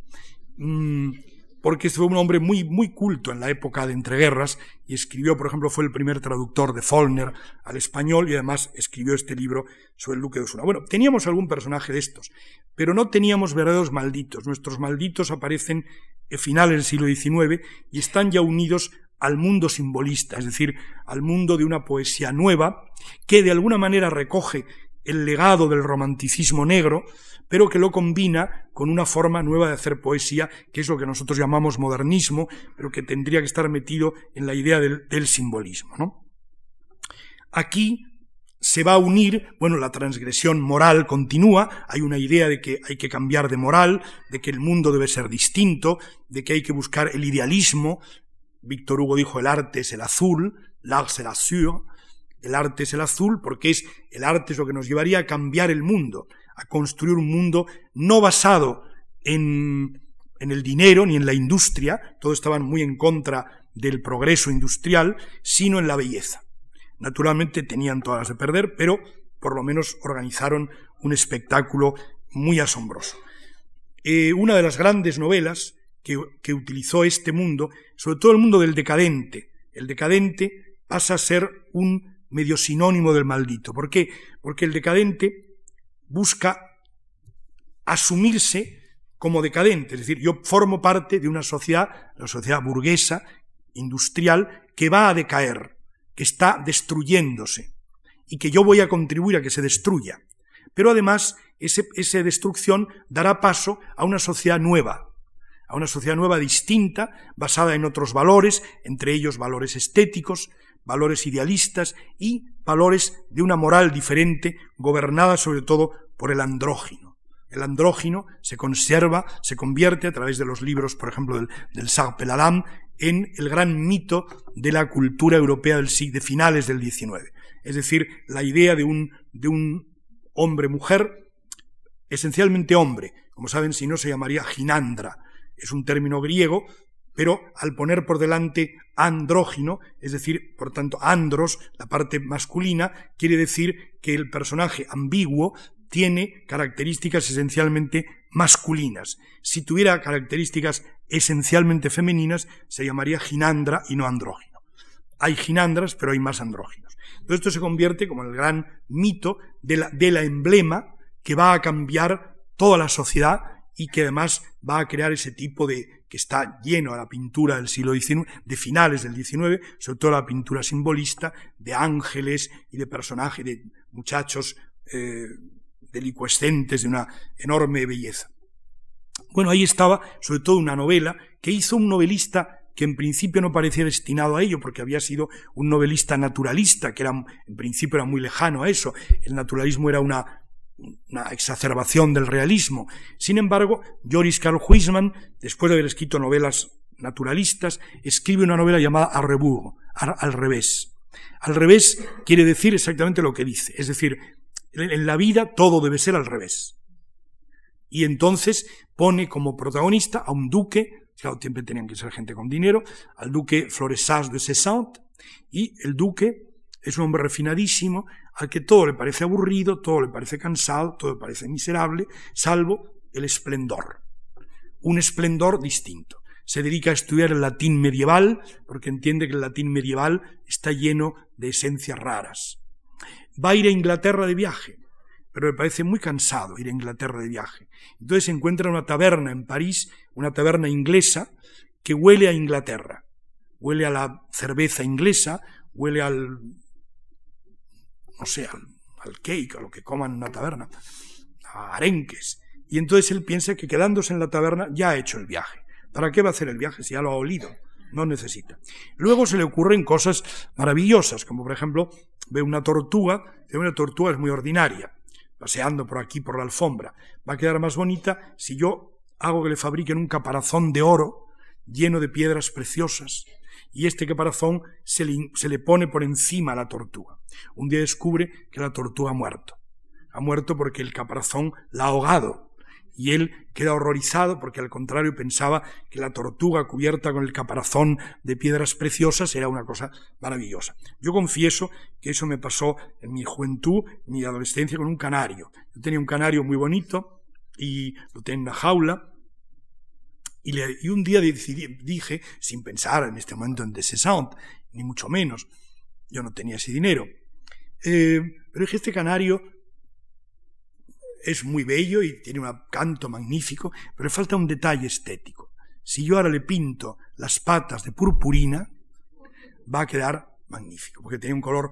mm, porque fue un hombre muy, muy culto en la época de entreguerras y escribió, por ejemplo, fue el primer traductor de Follner al español y además escribió este libro sobre el duque de Osuna. Bueno, teníamos algún personaje de estos, pero no teníamos verdaderos malditos. Nuestros malditos aparecen a finales del siglo XIX y están ya unidos al mundo simbolista, es decir, al mundo de una poesía nueva, que de alguna manera recoge el legado del romanticismo negro, pero que lo combina con una forma nueva de hacer poesía, que es lo que nosotros llamamos modernismo, pero que tendría que estar metido en la idea del, simbolismo. ¿no? Aquí se va a unir, bueno, la transgresión moral continúa, hay una idea de que hay que cambiar de moral, de que el mundo debe ser distinto, de que hay que buscar el idealismo, Víctor Hugo dijo el arte es el azul, l'art c'est l'azur, el arte es el azul porque es el arte es lo que nos llevaría a cambiar el mundo, a construir un mundo no basado en, en el dinero ni en la industria, todos estaban muy en contra del progreso industrial, sino en la belleza. Naturalmente tenían todas las de perder, pero por lo menos organizaron un espectáculo muy asombroso. Eh, una de las grandes novelas que, utilizó este mundo, sobre todo el mundo del decadente. El decadente pasa a ser un medio sinónimo del maldito. ¿Por qué? Porque el decadente busca asumirse como decadente, es decir, yo formo parte de una sociedad, la sociedad burguesa, industrial, que va a decaer, que está destruyéndose y que yo voy a contribuir a que se destruya. Pero además, esa destrucción dará paso a una sociedad nueva, a una sociedad nueva distinta, basada en otros valores, entre ellos valores estéticos, valores idealistas y valores de una moral diferente, gobernada sobre todo por el andrógino. El andrógino se conserva, se convierte a través de los libros, por ejemplo, del, del Pelalam, en el gran mito de la cultura europea del, de finales del XIX. Es decir, la idea de un, de un hombre-mujer, esencialmente hombre, como saben, si no se llamaría ginandra, es un término griego, pero al poner por delante andrógino, es decir, por tanto, andros, la parte masculina, quiere decir que el personaje ambiguo tiene características esencialmente masculinas. Si tuviera características esencialmente femeninas, se llamaría ginandra y no andrógino. Hay ginandras, pero hay más andróginos. Entonces esto se convierte como el gran mito de la, de la emblema que va a cambiar toda la sociedad y que además va a crear ese tipo de que está lleno a la pintura del siglo XIX, de finales del XIX, sobre todo la pintura simbolista, de ángeles y de personajes, de muchachos eh, delicuescentes de una enorme belleza. Bueno, ahí estaba sobre todo una novela que hizo un novelista que en principio no parecía destinado a ello, porque había sido un novelista naturalista, que era, en principio era muy lejano a eso. El naturalismo era una exacerbación del realismo. Sin embargo, Joris Karl Huysman, después de haber escrito novelas naturalistas, escribe una novela llamada Al al revés. Al revés quiere decir exactamente lo que dice, es decir, en la vida todo debe ser al revés. Y entonces pone como protagonista a un duque, claro, siempre tenían que ser gente con dinero, al duque Floresage de Cessant, y el duque es un hombre refinadísimo, al que todo le parece aburrido, todo le parece cansado, todo le parece miserable, salvo el esplendor. Un esplendor distinto. Se dedica a estudiar el latín medieval, porque entiende que el latín medieval está lleno de esencias raras. Va a ir a Inglaterra de viaje, pero le parece muy cansado ir a Inglaterra de viaje. Entonces encuentra una taberna en París, una taberna inglesa, que huele a Inglaterra. Huele a la cerveza inglesa, huele al, no sé, al, al cake, a lo que coman en una taberna, a arenques. Y entonces él piensa que quedándose en la taberna ya ha hecho el viaje. ¿Para qué va a hacer el viaje si ya lo ha olido? No necesita. Luego se le ocurren cosas maravillosas, como por ejemplo ve una tortuga, una tortuga es muy ordinaria, paseando por aquí por la alfombra. Va a quedar más bonita si yo hago que le fabriquen un caparazón de oro lleno de piedras preciosas y este caparazón se le, se le pone por encima a la tortuga. Un día descubre que la tortuga ha muerto. Ha muerto porque el caparazón la ha ahogado y él queda horrorizado porque al contrario pensaba que la tortuga cubierta con el caparazón de piedras preciosas era una cosa maravillosa. Yo confieso que eso me pasó en mi juventud, en mi adolescencia con un canario. Yo tenía un canario muy bonito y lo tenía en una jaula y, un día dije, sin pensar en este momento en Descesant, ni mucho menos, yo no tenía ese dinero, eh, pero dije, este canario es muy bello y tiene un canto magnífico, pero le falta un detalle estético. Si yo ahora le pinto las patas de purpurina, va a quedar magnífico, porque tiene un color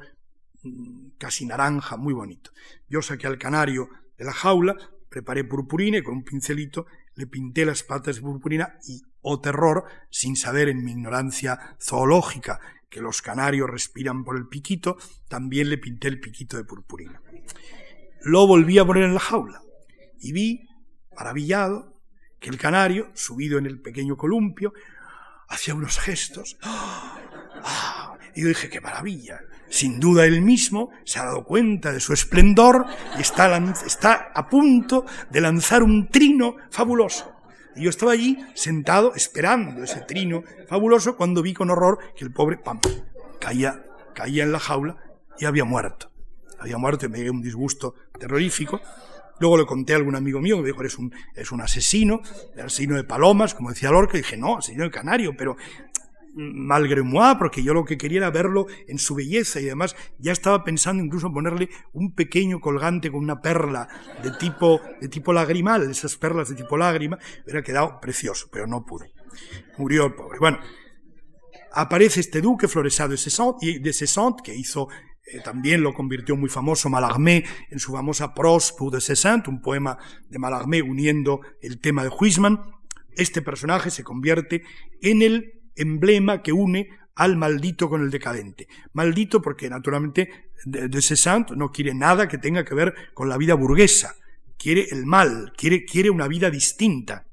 mm, casi naranja, muy bonito. Yo saqué al canario de la jaula, preparé purpurina y con un pincelito le pinté las patas de purpurina y, oh terror, sin saber en mi ignorancia zoológica que los canarios respiran por el piquito, también le pinté el piquito de purpurina lo volví a poner en la jaula y vi, maravillado, que el canario, subido en el pequeño columpio, hacía unos gestos. ¡Ah! Y yo dije, qué maravilla. Sin duda él mismo se ha dado cuenta de su esplendor y está, está a punto de lanzar un trino fabuloso. Y yo estaba allí sentado esperando ese trino fabuloso cuando vi con horror que el pobre pam, caía, caía en la jaula y había muerto había muerto y me dio un disgusto terrorífico. Luego le conté a algún amigo mío que me dijo, eres un, es un asesino, asesino de palomas, como decía Lorca, dije, no, asesino de canario, pero malgré moi, porque yo lo que quería era verlo en su belleza y además ya estaba pensando incluso ponerle un pequeño colgante con una perla de tipo, de tipo lagrimal, esas perlas de tipo lágrima, hubiera quedado precioso, pero no pude. Murió el pobre. Bueno, aparece este duque Floresado de Cessant, que hizo eh, también lo convirtió muy famoso Mallarmé en su famosa Prose pour de Cessant, un poema de Mallarmé uniendo el tema de Huisman. Este personaje se convierte en el emblema que une al maldito con el decadente. Maldito porque naturalmente de, de no quiere nada que tenga que ver con la vida burguesa, quiere el mal, quiere, quiere una vida distinta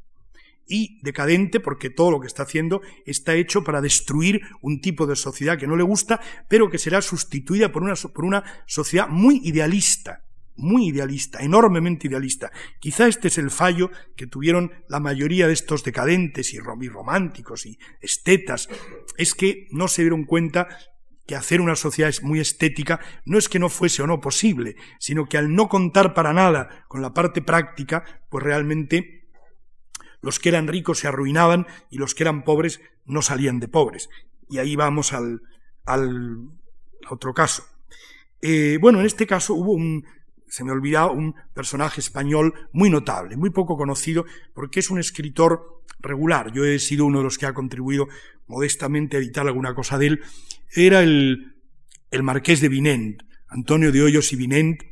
y decadente porque todo lo que está haciendo está hecho para destruir un tipo de sociedad que no le gusta, pero que será sustituida por una, por una sociedad muy idealista, muy idealista, enormemente idealista. Quizá este es el fallo que tuvieron la mayoría de estos decadentes y románticos y estetas, es que no se dieron cuenta que hacer una sociedad muy estética no es que no fuese o no posible, sino que al no contar para nada con la parte práctica, pues realmente los que eran ricos se arruinaban y los que eran pobres no salían de pobres. Y ahí vamos al, al otro caso. Eh, bueno, en este caso hubo un, se me olvidaba, un personaje español muy notable, muy poco conocido, porque es un escritor regular. Yo he sido uno de los que ha contribuido modestamente a editar alguna cosa de él. Era el, el marqués de Vinent, Antonio de Hoyos y Vinent,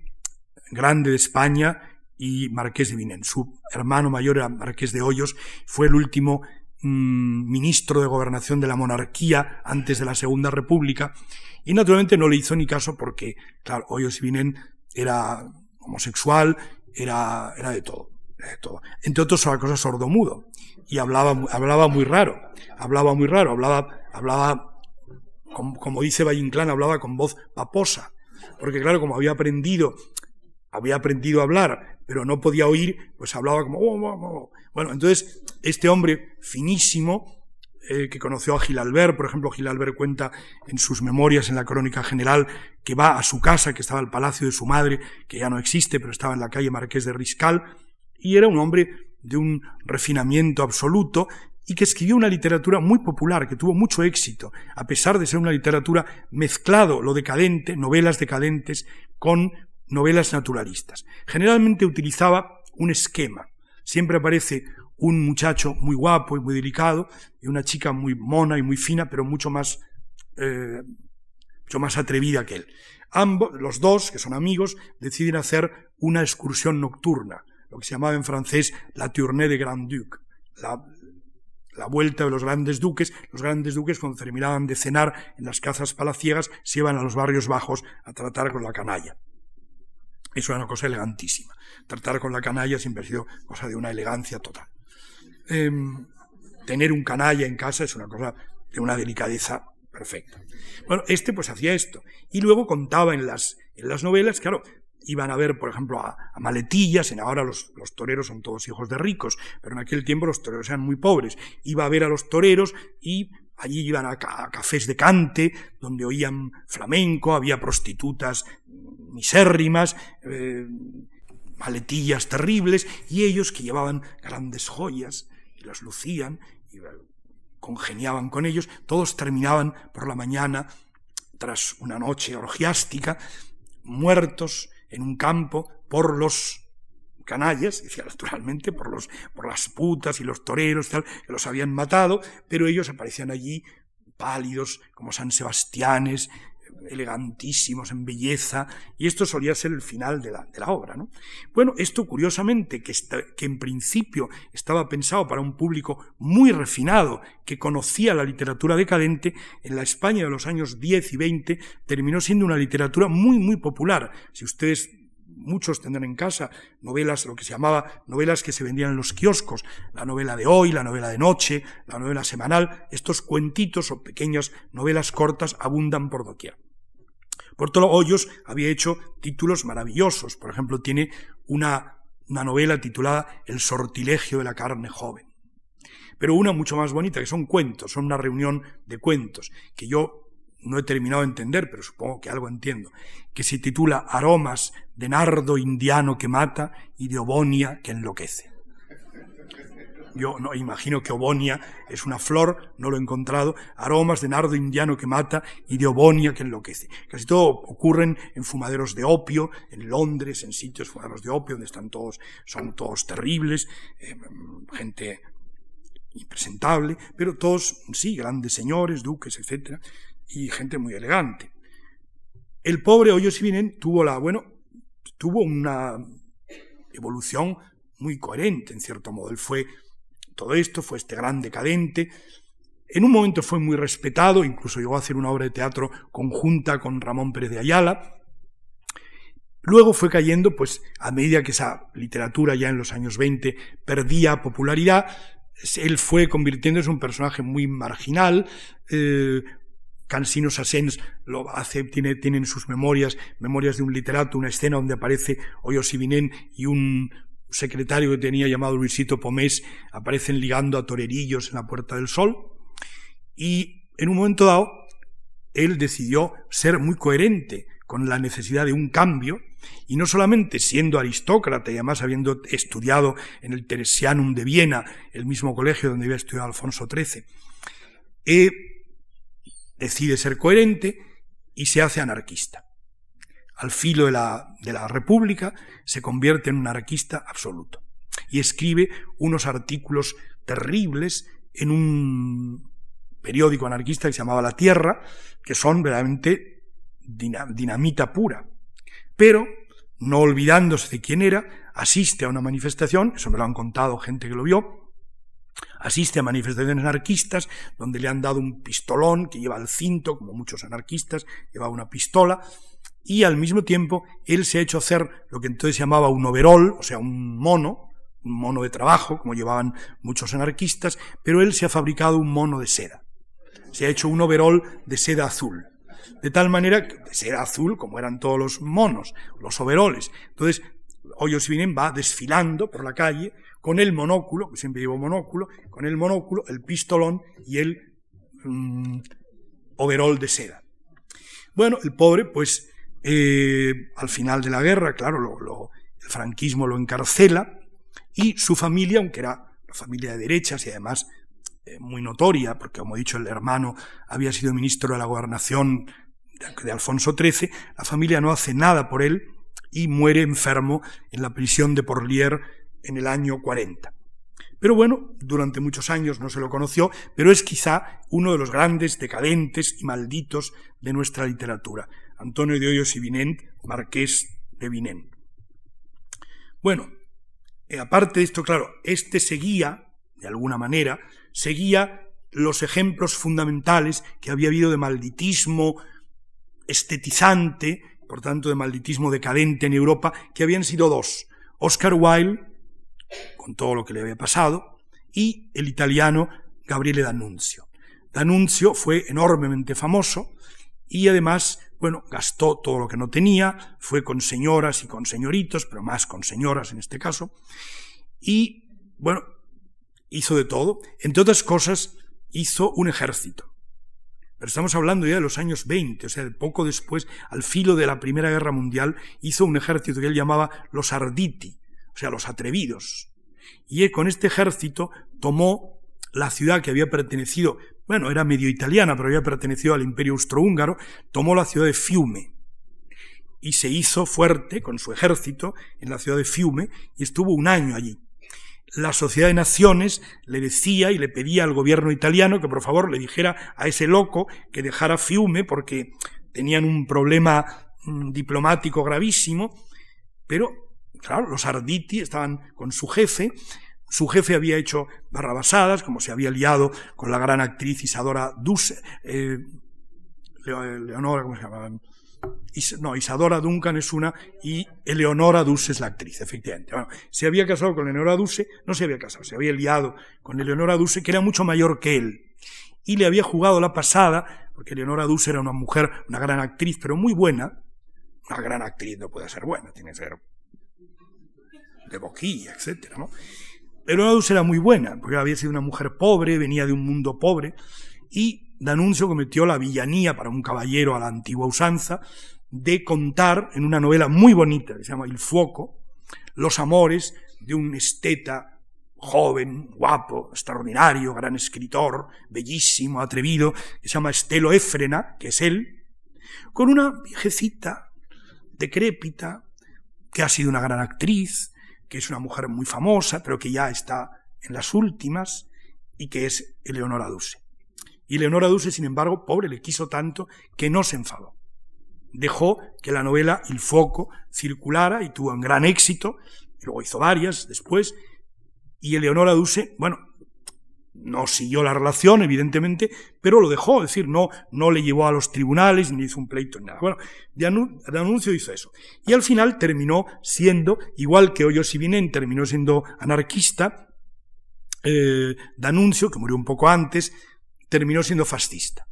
grande de España, y Marqués de Vinent. Su hermano mayor era Marqués de Hoyos, fue el último mm, ministro de gobernación de la monarquía antes de la Segunda República, y naturalmente no le hizo ni caso porque, claro, Hoyos y Vinent era homosexual, era, era de todo, de todo. Entre otros, una cosa sordomudo, y hablaba, hablaba muy raro, hablaba muy raro, hablaba, hablaba, como, como dice Valle Inclán, hablaba con voz paposa, porque claro, como había aprendido había aprendido a hablar, pero no podía oír, pues hablaba como... Oh, oh, oh, bueno, entonces, este hombre finísimo, eh, que conoció a Gil Albert, por ejemplo, Gil Albert cuenta en sus memorias en la crónica general que va a su casa, que estaba el palacio de su madre, que ya no existe, pero estaba en la calle Marqués de Riscal, y era un hombre de un refinamiento absoluto y que escribió una literatura muy popular, que tuvo mucho éxito, a pesar de ser una literatura mezclado lo decadente, novelas decadentes, con novelas naturalistas. Generalmente utilizaba un esquema. Siempre aparece un muchacho muy guapo y muy delicado y una chica muy mona y muy fina, pero mucho más, eh, más atrevida que él. Ambos, los dos, que son amigos, deciden hacer una excursión nocturna, lo que se llamaba en francés la tournée de Grand Duc, la, la vuelta de los grandes duques. Los grandes duques, cuando terminaban de cenar en las cazas palaciegas, se iban a los barrios bajos a tratar con la canalla. Era una cosa elegantísima. Tratar con la canalla siempre ha sido cosa de una elegancia total. Em, tener un canalla en casa es una cosa de una delicadeza perfecta. Bueno, este pues hacía esto. Y luego contaba en las, en las novelas, claro, iban a ver, por ejemplo, a, maletillas, en ahora los, los, toreros son todos hijos de ricos, pero en aquel tiempo los toreros eran muy pobres. Iba a ver a los toreros y allí iban a, cafés de cante, donde oían flamenco, había prostitutas misérrimas, eh, maletillas terribles, y ellos que llevaban grandes joyas y las lucían y congeniaban con ellos, todos terminaban por la mañana, tras una noche orgiástica, muertos en un campo por los canallas, decía naturalmente, por, los, por las putas y los toreros que los habían matado, pero ellos aparecían allí pálidos como San Sebastianes, elegantísimos en belleza, y esto solía ser el final de la, obra. ¿no? Bueno, esto curiosamente, que, que en principio estaba pensado para un público muy refinado, que conocía la literatura decadente, en la España de los años 10 y 20 terminó siendo una literatura muy, muy popular. Si ustedes muchos tendrán en casa novelas, lo que se llamaba novelas que se vendían en los kioscos, la novela de hoy, la novela de noche, la novela semanal, estos cuentitos o pequeñas novelas cortas abundan por doquier. Portolo Hoyos había hecho títulos maravillosos. Por ejemplo, tiene una, una novela titulada El sortilegio de la carne joven. Pero una mucho más bonita, que son cuentos, son una reunión de cuentos, que yo no he terminado de entender, pero supongo que algo entiendo, que se titula Aromas de nardo indiano que mata y de obonia que enloquece. Yo no imagino que obonia es una flor, no lo he encontrado, aromas de nardo indiano que mata y de obonia que enloquece. Casi todo ocurren en fumaderos de opio, en Londres, en sitios fumaderos de opio donde están todos, son todos terribles, eh, gente impresentable, pero todos, sí, grandes señores, duques, etcétera, y gente muy elegante. El pobre Hoyo Sibinen tuvo la, bueno, tuvo una evolución muy coherente, en cierto modo. Él fue todo esto, fue este gran decadente. En un momento fue muy respetado, incluso llegó a hacer una obra de teatro conjunta con Ramón Pérez de Ayala. Luego fue cayendo, pues a medida que esa literatura ya en los años 20 perdía popularidad, él fue convirtiéndose en un personaje muy marginal. Eh, Cansino Sassens lo hace, tiene, en sus memorias, memorias de un literato, una escena donde aparece Hoyo Sibinen y un, secretario que tenía llamado Luisito Pomés aparecen ligando a torerillos en la Puerta del Sol y en un momento dado él decidió ser muy coherente con la necesidad de un cambio y no solamente siendo aristócrata y además habiendo estudiado en el Teresianum de Viena, el mismo colegio donde había estudiado Alfonso XIII, eh, decide ser coherente y se hace anarquista al filo de la, de la República, se convierte en un anarquista absoluto. Y escribe unos artículos terribles en un periódico anarquista que se llamaba La Tierra, que son verdaderamente dinamita pura. Pero, no olvidándose de quién era, asiste a una manifestación, eso me lo han contado gente que lo vio, asiste a manifestaciones anarquistas donde le han dado un pistolón que lleva el cinto, como muchos anarquistas, lleva una pistola, y al mismo tiempo él se ha hecho hacer lo que entonces se llamaba un overol, o sea, un mono, un mono de trabajo, como llevaban muchos anarquistas, pero él se ha fabricado un mono de seda. Se ha hecho un overol de seda azul. De tal manera que de seda azul, como eran todos los monos, los overoles. Entonces, Hoyos Vinen va desfilando por la calle con el monóculo, que siempre llevo monóculo, con el monóculo, el pistolón y el mm, overol de seda. Bueno, el pobre, pues, eh, al final de la guerra, claro, el franquismo lo encarcela y su familia, aunque era una familia de derechas y además eh, muy notoria, porque como he dicho, el hermano había sido ministro de la gobernación de, Alfonso XIII, la familia no hace nada por él, y muere enfermo en la prisión de Porlier en el año 40. Pero bueno, durante muchos años no se lo conoció, pero es quizá uno de los grandes decadentes y malditos de nuestra literatura. Antonio de Hoyos y Vinent, marqués de Vinent. Bueno, eh, aparte de esto, claro, este seguía, de alguna manera, seguía los ejemplos fundamentales que había habido de malditismo estetizante, por tanto de malditismo decadente en Europa, que habían sido dos. Oscar Wilde, con todo lo que le había pasado, y el italiano Gabriele D'Annunzio. D'Annunzio fue enormemente famoso y además, bueno, gastó todo lo que no tenía, fue con señoras y con señoritos, pero más con señoras en este caso, y, bueno, hizo de todo. Entre otras cosas, hizo un ejército. Pero estamos hablando ya de los años 20, o sea, poco después, al filo de la Primera Guerra Mundial, hizo un ejército que él llamaba los Arditi, o sea, los atrevidos. Y con este ejército tomó la ciudad que había pertenecido, bueno, era medio italiana, pero había pertenecido al Imperio Austrohúngaro, tomó la ciudad de Fiume y se hizo fuerte con su ejército en la ciudad de Fiume y estuvo un año allí. La Sociedad de Naciones le decía y le pedía al gobierno italiano que por favor le dijera a ese loco que dejara Fiume porque tenían un problema mm, diplomático gravísimo, pero claro, los Arditi estaban con su jefe, su jefe había hecho barrabasadas, como se había liado con la gran actriz Isadora Duce, eh, Leonora, ¿cómo se llama? no, Isadora Duncan es una y Eleonora Duce es la actriz, efectivamente. se había casado con Eleonora Duce, no se había casado, se había liado con Eleonora Duce, que era mucho mayor que él. Y le había jugado la pasada, porque Eleonora Duce era una mujer, una gran actriz, pero muy buena. Una gran actriz no puede ser buena, tiene que ser de boquilla, etc. ¿no? Duce era muy buena, porque había sido una mujer pobre, venía de un mundo pobre, y D'Annunzio cometió la villanía para un caballero a la antigua usanza de contar en una novela muy bonita que se llama El Fuoco los amores de un esteta joven, guapo, extraordinario, gran escritor, bellísimo, atrevido, que se llama Estelo Éfrena, que es él, con una viejecita decrépita, que ha sido una gran actriz, que es una mujer muy famosa, pero que ya está en las últimas, y que es Eleonora Duse. Y Leonora Duse, sin embargo, pobre, le quiso tanto que no se enfadó. Dejó que la novela Il Foco circulara y tuvo un gran éxito, luego hizo varias después, y Eleonora Duse, bueno, no siguió la relación, evidentemente, pero lo dejó, es decir, no, no le llevó a los tribunales, ni hizo un pleito, ni nada. Bueno, de, anuncio hizo eso. Y al final terminó siendo, igual que Hoyos y terminó siendo anarquista, eh, D'Annunzio, que murió un poco antes, terminó siendo fascista.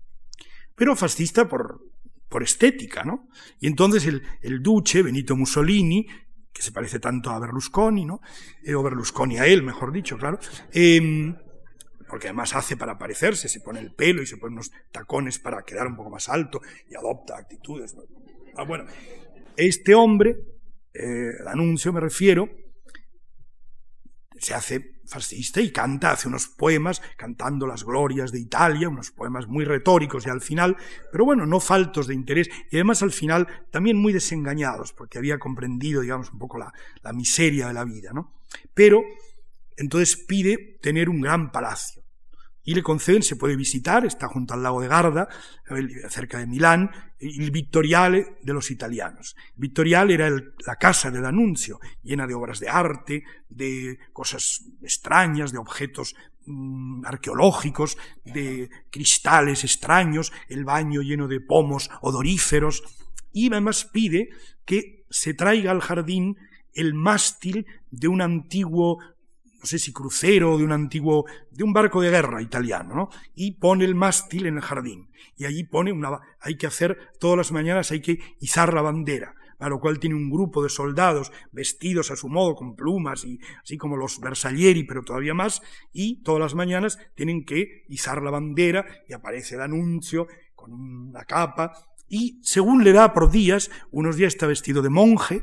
Pero fascista por, por estética, ¿no? Y entonces el, el duce, Benito Mussolini, que se parece tanto a Berlusconi, ¿no? Eh, o Berlusconi a él, mejor dicho, claro. Em, porque además hace para parecerse, se pone el pelo y se pone unos tacones para quedar un poco más alto y adopta actitudes. Ah, bueno, este hombre, eh, el anuncio me refiero, se hace fascista y canta, hace unos poemas cantando las glorias de Italia, unos poemas muy retóricos y al final, pero bueno, no faltos de interés y además al final también muy desengañados porque había comprendido, digamos, un poco la, la miseria de la vida, ¿no? Pero entonces pide tener un gran palacio y le conceden, se puede visitar, está junto al lago de Garda, cerca de Milán, el Vittoriale de los italianos. Vittoriale era la casa del anuncio, llena de obras de arte, de cosas extrañas, de objetos mm, arqueológicos, de cristales extraños, el baño lleno de pomos odoríferos, y además pide que se traiga al jardín el mástil de un antiguo no sé si crucero de un antiguo, de un barco de guerra italiano, ¿no? Y pone el mástil en el jardín. Y allí pone una, hay que hacer, todas las mañanas hay que izar la bandera, a lo cual tiene un grupo de soldados vestidos a su modo con plumas y así como los Bersaglieri, pero todavía más, y todas las mañanas tienen que izar la bandera y aparece el anuncio con una capa y según le da por días, unos días está vestido de monje,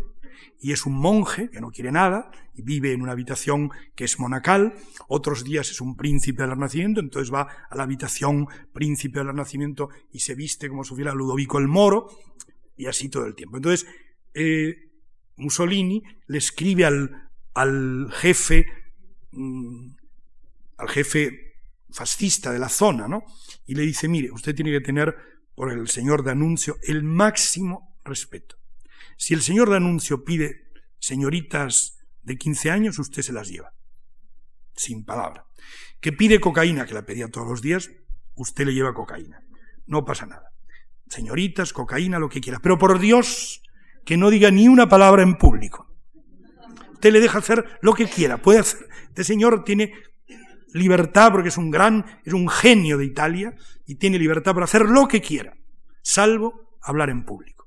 y es un monje que no quiere nada y vive en una habitación que es monacal, otros días es un príncipe del Renacimiento, entonces va a la habitación príncipe del Renacimiento y se viste como si fuera Ludovico el Moro, y así todo el tiempo. Entonces, eh, Mussolini le escribe al, al jefe, mm, al jefe fascista de la zona, ¿no? Y le dice, mire, usted tiene que tener por el señor de Anuncio el máximo respeto. Si el señor de Anuncio pide señoritas de 15 años, usted se las lleva, sin palabra. Que pide cocaína, que la pedía todos los días, usted le lleva cocaína. No pasa nada. Señoritas, cocaína, lo que quiera. Pero por Dios, que no diga ni una palabra en público. Usted le deja hacer lo que quiera, puede hacer. Este señor tiene libertad porque es un gran, es un genio de Italia y tiene libertad para hacer lo que quiera, salvo hablar en público.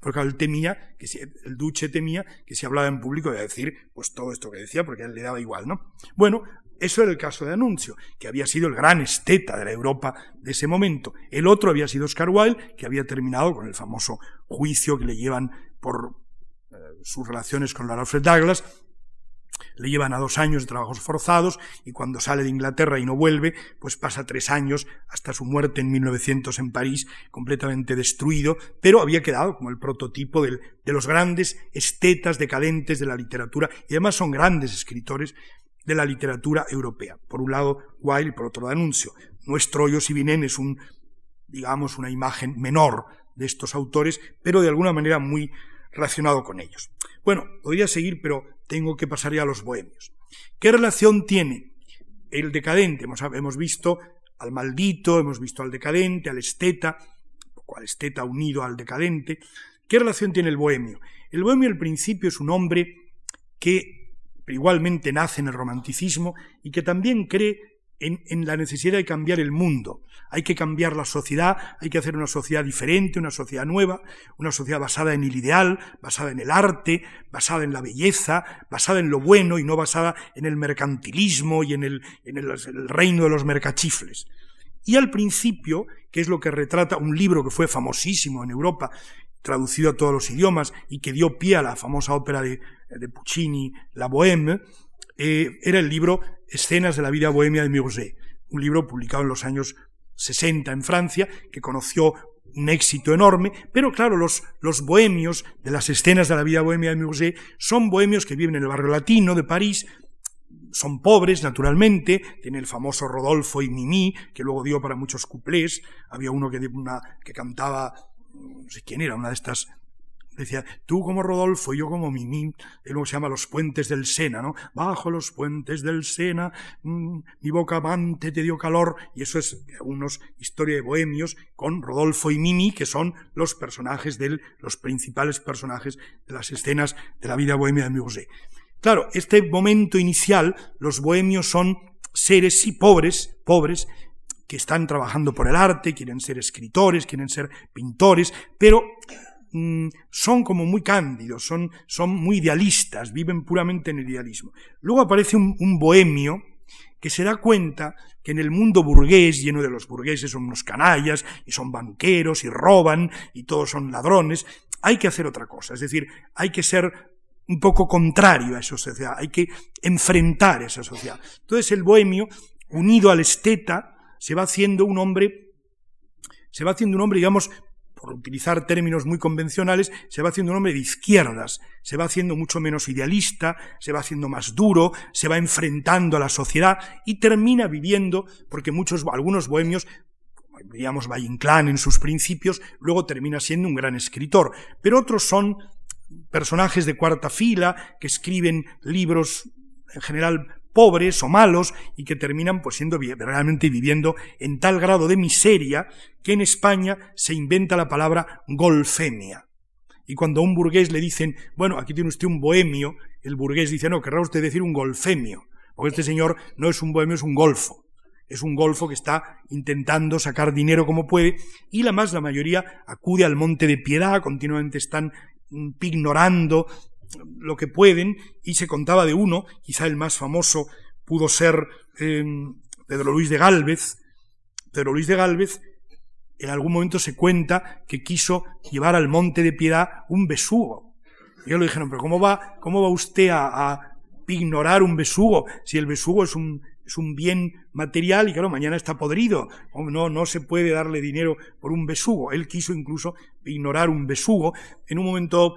Porque él temía, que si, el duce temía que si hablaba en público iba a decir pues todo esto que decía porque a él le daba igual, ¿no? Bueno, eso era el caso de Anuncio, que había sido el gran esteta de la Europa de ese momento. El otro había sido Oscar Wilde, que había terminado con el famoso juicio que le llevan por eh, sus relaciones con Alfred Douglas, le llevan a dos años de trabajos forzados y cuando sale de Inglaterra y no vuelve, pues pasa tres años hasta su muerte en 1900 en París, completamente destruido, pero había quedado como el prototipo de los grandes estetas decadentes de la literatura y además son grandes escritores de la literatura europea. Por un lado, Wilde por otro lado, Anuncio. Nuestro Hoyo Sibinen es un, digamos, una imagen menor de estos autores, pero de alguna manera muy relacionado con ellos. Bueno, podría seguir, pero tengo que pasar ya a los bohemios. ¿Qué relación tiene el decadente? Hemos, visto al maldito, hemos visto al decadente, al esteta, al esteta unido al decadente. ¿Qué relación tiene el bohemio? El bohemio al principio es un hombre que igualmente nace en el romanticismo y que también cree en, la necesidad de cambiar el mundo. Hay que cambiar la sociedad, hay que hacer una sociedad diferente, una sociedad nueva, una sociedad basada en el ideal, basada en el arte, basada en la belleza, basada en lo bueno y no basada en el mercantilismo y en el, reino de los mercachifles. Y al principio, que es lo que retrata un libro que fue famosísimo en Europa, traducido a todos los idiomas y que dio pie a la famosa ópera de, de Puccini, La Bohème, eh, era el libro Escenas de la vida bohemia de Murger, un libro publicado en los años 60 en Francia, que conoció un éxito enorme, pero claro, los, los bohemios de las escenas de la vida bohemia de Murger son bohemios que viven en el barrio latino de París, son pobres, naturalmente, tiene el famoso Rodolfo y Mimi, que luego dio para muchos cuplés, había uno que, una, que cantaba, no sé quién era, una de estas Decía, tú como Rodolfo y yo como Mimí, y luego se llama Los Puentes del Sena, ¿no? Bajo los puentes del Sena, mm, mi boca amante te dio calor, y eso es unos historia de bohemios con Rodolfo y Mimi, que son los personajes del, los principales personajes de las escenas de la vida bohemia de Murger. Claro, este momento inicial, los bohemios son seres sí pobres, pobres, que están trabajando por el arte, quieren ser escritores, quieren ser pintores, pero Mm, son como muy cándidos, son, son muy idealistas, viven puramente en el idealismo. Luego aparece un, bohemio que se da cuenta que en el mundo burgués, lleno de los burgueses son unos canallas, y son banqueros, y roban, y todos son ladrones, hay que hacer otra cosa, es decir, hay que ser un poco contrario a esa sociedad, hay que enfrentar esa sociedad. Entonces el bohemio, unido al esteta, se va haciendo un hombre, se va haciendo un hombre, digamos, por utilizar términos muy convencionales, se va haciendo un hombre de izquierdas, se va haciendo mucho menos idealista, se va haciendo más duro, se va enfrentando a la sociedad y termina viviendo, porque muchos, algunos bohemios, digamos Valle Inclán en sus principios, luego termina siendo un gran escritor, pero otros son personajes de cuarta fila que escriben libros en general pobres o malos y que terminan pues siendo realmente viviendo en tal grado de miseria que en España se inventa la palabra golfemia. Y cuando a un burgués le dicen, bueno, aquí tiene usted un bohemio, el burgués dice, no, querrá usted decir un golfemio, porque este señor no es un bohemio, es un golfo. Es un golfo que está intentando sacar dinero como puede y la más, la mayoría, acude al monte de piedad, continuamente están ignorando lo que pueden, y se contaba de uno, quizá el más famoso pudo ser em, Pedro Luis de Gálvez. Pedro Luis de Gálvez en algún momento se cuenta que quiso llevar al monte de piedad un besugo. Y ellos le dijeron, pero ¿cómo va, cómo va usted a, ignorar un besugo si el besugo es un, es un bien material y claro, mañana está podrido. No, no se puede darle dinero por un besugo. Él quiso incluso ignorar un besugo. En un momento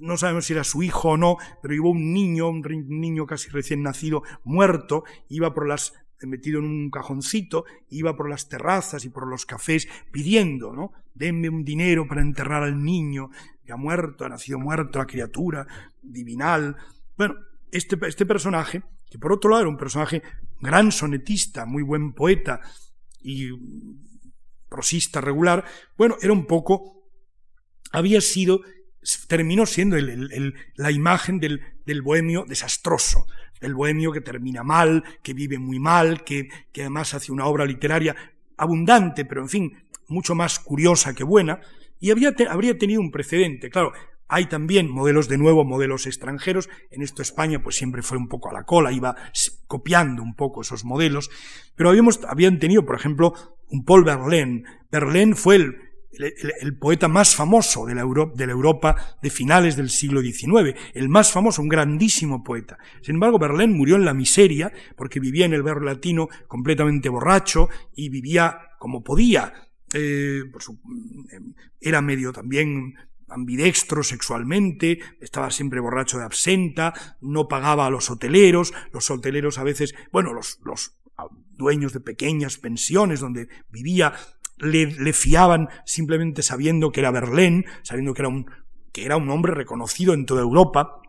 no sabemos si era su hijo o no, pero llevó un niño, un niño casi recién nacido, muerto, iba por las metido en un cajoncito, iba por las terrazas y por los cafés pidiendo, ¿no? Denme un dinero para enterrar al niño, que ha muerto, ha nacido muerto la criatura divinal. Bueno, este, este personaje, que por otro lado era un personaje gran sonetista, muy buen poeta y prosista regular, bueno, era un poco, había sido, terminó siendo la imagen del, del bohemio desastroso, el bohemio que termina mal, que vive muy mal, que, que además hace una obra literaria abundante, pero en fin, mucho más curiosa que buena, y habría tenido un precedente. Claro, hay también modelos, de nuevo, modelos extranjeros. En esto España pues siempre fue un poco a la cola, iba copiando un poco esos modelos. Pero habíamos, habían tenido, por ejemplo, un Paul Verlaine. Verlaine fue el, el, poeta más famoso de la, de la, Europa de finales del siglo XIX, el más famoso, un grandísimo poeta. Sin embargo, Verlaine murió en la miseria porque vivía en el barrio latino completamente borracho y vivía como podía. Eh, era medio también ambidextro sexualmente, estaba siempre borracho de absenta, no pagaba a los hoteleros, los hoteleros a veces, bueno, los, los dueños de pequeñas pensiones donde vivía le, fiaban simplemente sabiendo que era Berlín, sabiendo que era, un, que era un hombre reconocido en toda Europa.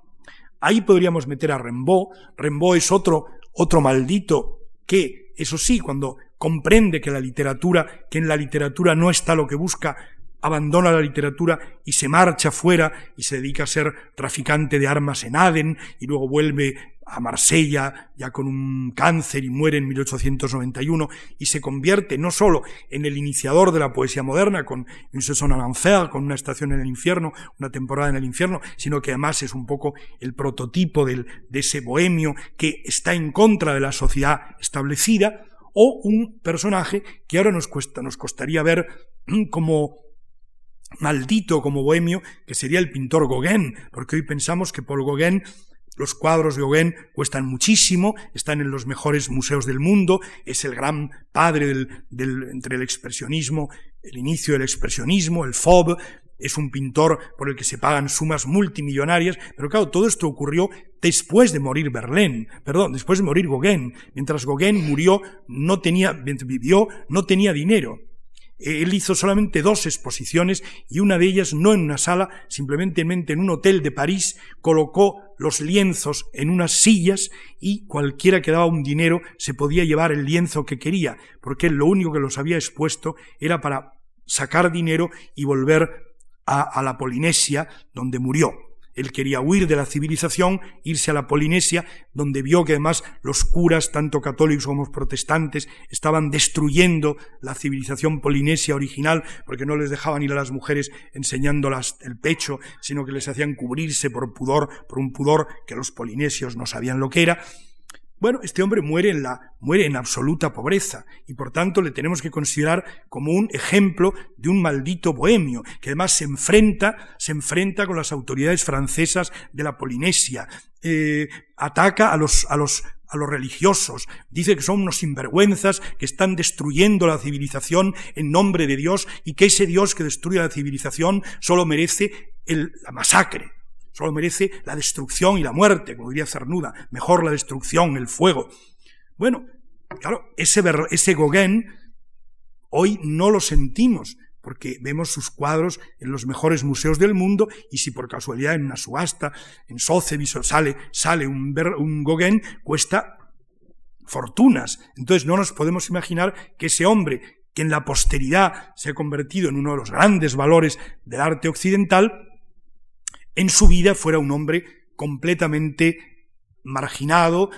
Ahí podríamos meter a Rimbaud. Rimbaud es otro, otro maldito que, eso sí, cuando comprende que la literatura, que en la literatura no está lo que busca, abandona la literatura y se marcha fuera y se dedica a ser traficante de armas en Aden y luego vuelve a Marsella ya con un cáncer y muere en 1891 y se convierte no solo en el iniciador de la poesía moderna con Une saison en enfer, con una estación en el infierno, una temporada en el infierno, sino que además es un poco el prototipo del, de ese bohemio que está en contra de la sociedad establecida o un personaje que ahora nos, cuesta, nos costaría ver como maldito como bohemio, que sería el pintor Gauguin, porque hoy pensamos que por Gauguin los cuadros de Gauguin cuestan muchísimo, están en los mejores museos del mundo, es el gran padre del, entre el expresionismo, el inicio del expresionismo, el Fauve, es un pintor por el que se pagan sumas multimillonarias, pero claro, todo esto ocurrió después de morir Verlaine, perdón, después de morir Gauguin. Mientras Gauguin murió, no tenía, vivió, no tenía dinero. Él hizo solamente dos exposiciones y una de ellas no en una sala, simplemente en un hotel de París, colocó los lienzos en unas sillas y cualquiera que daba un dinero se podía llevar el lienzo que quería, porque él lo único que los había expuesto era para sacar dinero y volver a, a la Polinesia, donde murió. Él quería huir de la civilización, irse a la Polinesia, donde vio que además los curas, tanto católicos como protestantes, estaban destruyendo la civilización polinesia original, porque no les dejaban ir a las mujeres enseñándolas el pecho, sino que les hacían cubrirse por pudor, por un pudor que los polinesios no sabían lo que era. Bueno, este hombre muere en la muere en absoluta pobreza y por tanto le tenemos que considerar como un ejemplo de un maldito bohemio que además se enfrenta se enfrenta con las autoridades francesas de la Polinesia, eh, ataca a los a los a los religiosos, dice que son unos sinvergüenzas que están destruyendo la civilización en nombre de Dios y que ese Dios que destruye la civilización solo merece el, la masacre. Solo merece la destrucción y la muerte, como diría Cernuda. Mejor la destrucción, el fuego. Bueno, claro, ese, ese Gauguin hoy no lo sentimos, porque vemos sus cuadros en los mejores museos del mundo y si por casualidad en una subasta, en Sotheby's sale, sale un, un Gauguin, cuesta fortunas. Entonces no nos podemos imaginar que ese hombre que en la posteridad se ha convertido en uno de los grandes valores del arte occidental, en su vida fuera un hombre completamente marginado,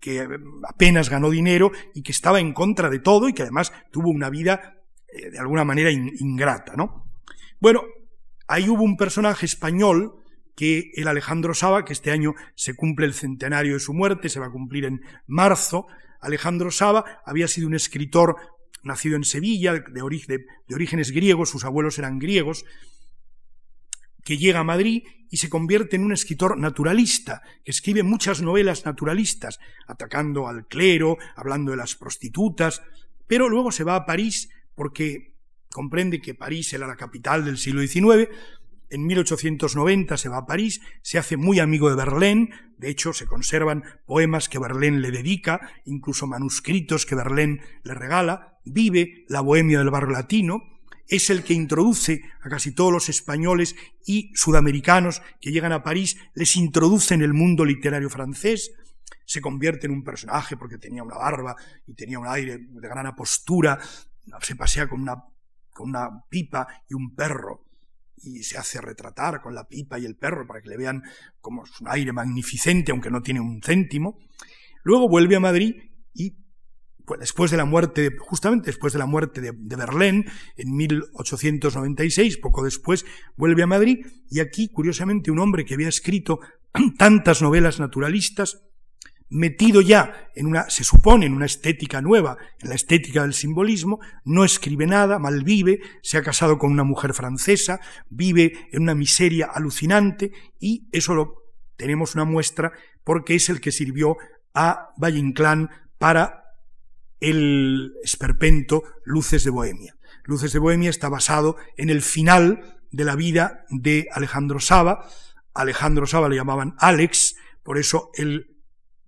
que apenas ganó dinero y que estaba en contra de todo y que además tuvo una vida eh, de alguna manera ingrata, ¿no? Bueno, ahí hubo un personaje español que el Alejandro Saba, que este año se cumple el centenario de su muerte, se va a cumplir en marzo. Alejandro Saba había sido un escritor nacido en Sevilla, de, de orígenes griegos, sus abuelos eran griegos, que llega a Madrid y se convierte en un escritor naturalista, que escribe muchas novelas naturalistas, atacando al clero, hablando de las prostitutas, pero luego se va a París porque comprende que París era la capital del siglo XIX en 1890 se va a París, se hace muy amigo de Verlaine, de hecho se conservan poemas que Verlaine le dedica, incluso manuscritos que Verlaine le regala, vive la bohemia del barrio latino, es el que introduce a casi todos los españoles y sudamericanos que llegan a París, les introduce en el mundo literario francés, se convierte en un personaje porque tenía una barba y tenía un aire de gran apostura, se pasea con una, pipa y un perro y se hace retratar con la pipa y el perro para que le vean como un aire magnificente, aunque no tiene un céntimo. Luego vuelve a Madrid y después de la muerte, justamente después de la muerte de, Verlaine, en 1896, poco después, vuelve a Madrid y aquí, curiosamente, un hombre que había escrito tantas novelas naturalistas, metido ya en una, se supone, en una estética nueva, en la estética del simbolismo, no escribe nada, malvive, se ha casado con una mujer francesa, vive en una miseria alucinante y eso lo tenemos una muestra porque es el que sirvió a Valle Inclán para el esperpento Luces de Bohemia. Luces de Bohemia está basado en el final de la vida de Alejandro Saba. Alejandro Saba le llamaban Alex, por eso el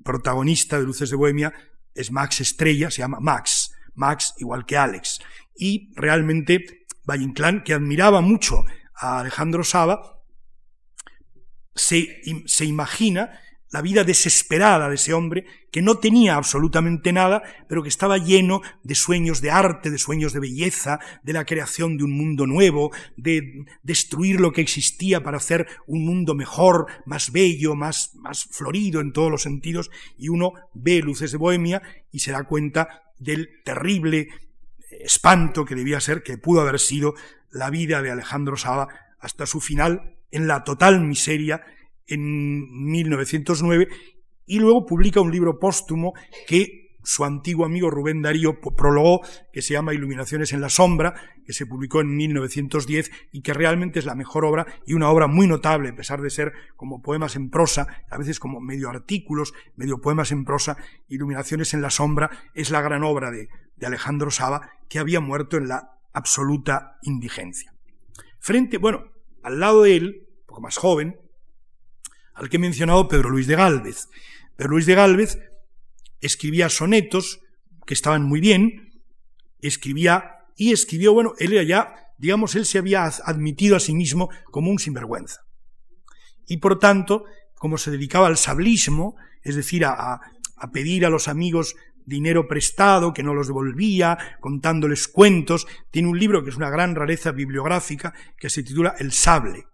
protagonista de Luces de Bohemia es Max Estrella, se llama Max, Max igual que Alex. Y realmente Valle Inclán, que admiraba mucho a Alejandro Saba, se, se imagina la vida desesperada de ese hombre, que no tenía absolutamente nada, pero que estaba lleno de sueños de arte, de sueños de belleza, de la creación de un mundo nuevo, de destruir lo que existía para hacer un mundo mejor, más bello, más, más florido en todos los sentidos, y uno ve luces de Bohemia y se da cuenta del terrible espanto que debía ser, que pudo haber sido la vida de Alejandro Saba hasta su final en la total miseria en 1909 y luego publica un libro póstumo que su antiguo amigo Rubén Darío prologó, que se llama Iluminaciones en la Sombra, que se publicó en 1910 y que realmente es la mejor obra y una obra muy notable, a pesar de ser como poemas en prosa, a veces como medio artículos, medio poemas en prosa. Iluminaciones en la Sombra es la gran obra de, de Alejandro Saba, que había muerto en la absoluta indigencia. Frente, bueno, al lado de él, un poco más joven, al que he mencionado Pedro Luis de Gálvez. Pedro Luis de Gálvez escribía sonetos que estaban muy bien, escribía y escribió, bueno, él ya, digamos, él se había admitido a sí mismo como un sinvergüenza. Y por tanto, como se dedicaba al sablismo, es decir, a pedir a los amigos dinero prestado que no los devolvía, contándoles cuentos, tiene un libro que es una gran rareza bibliográfica que se titula El sable.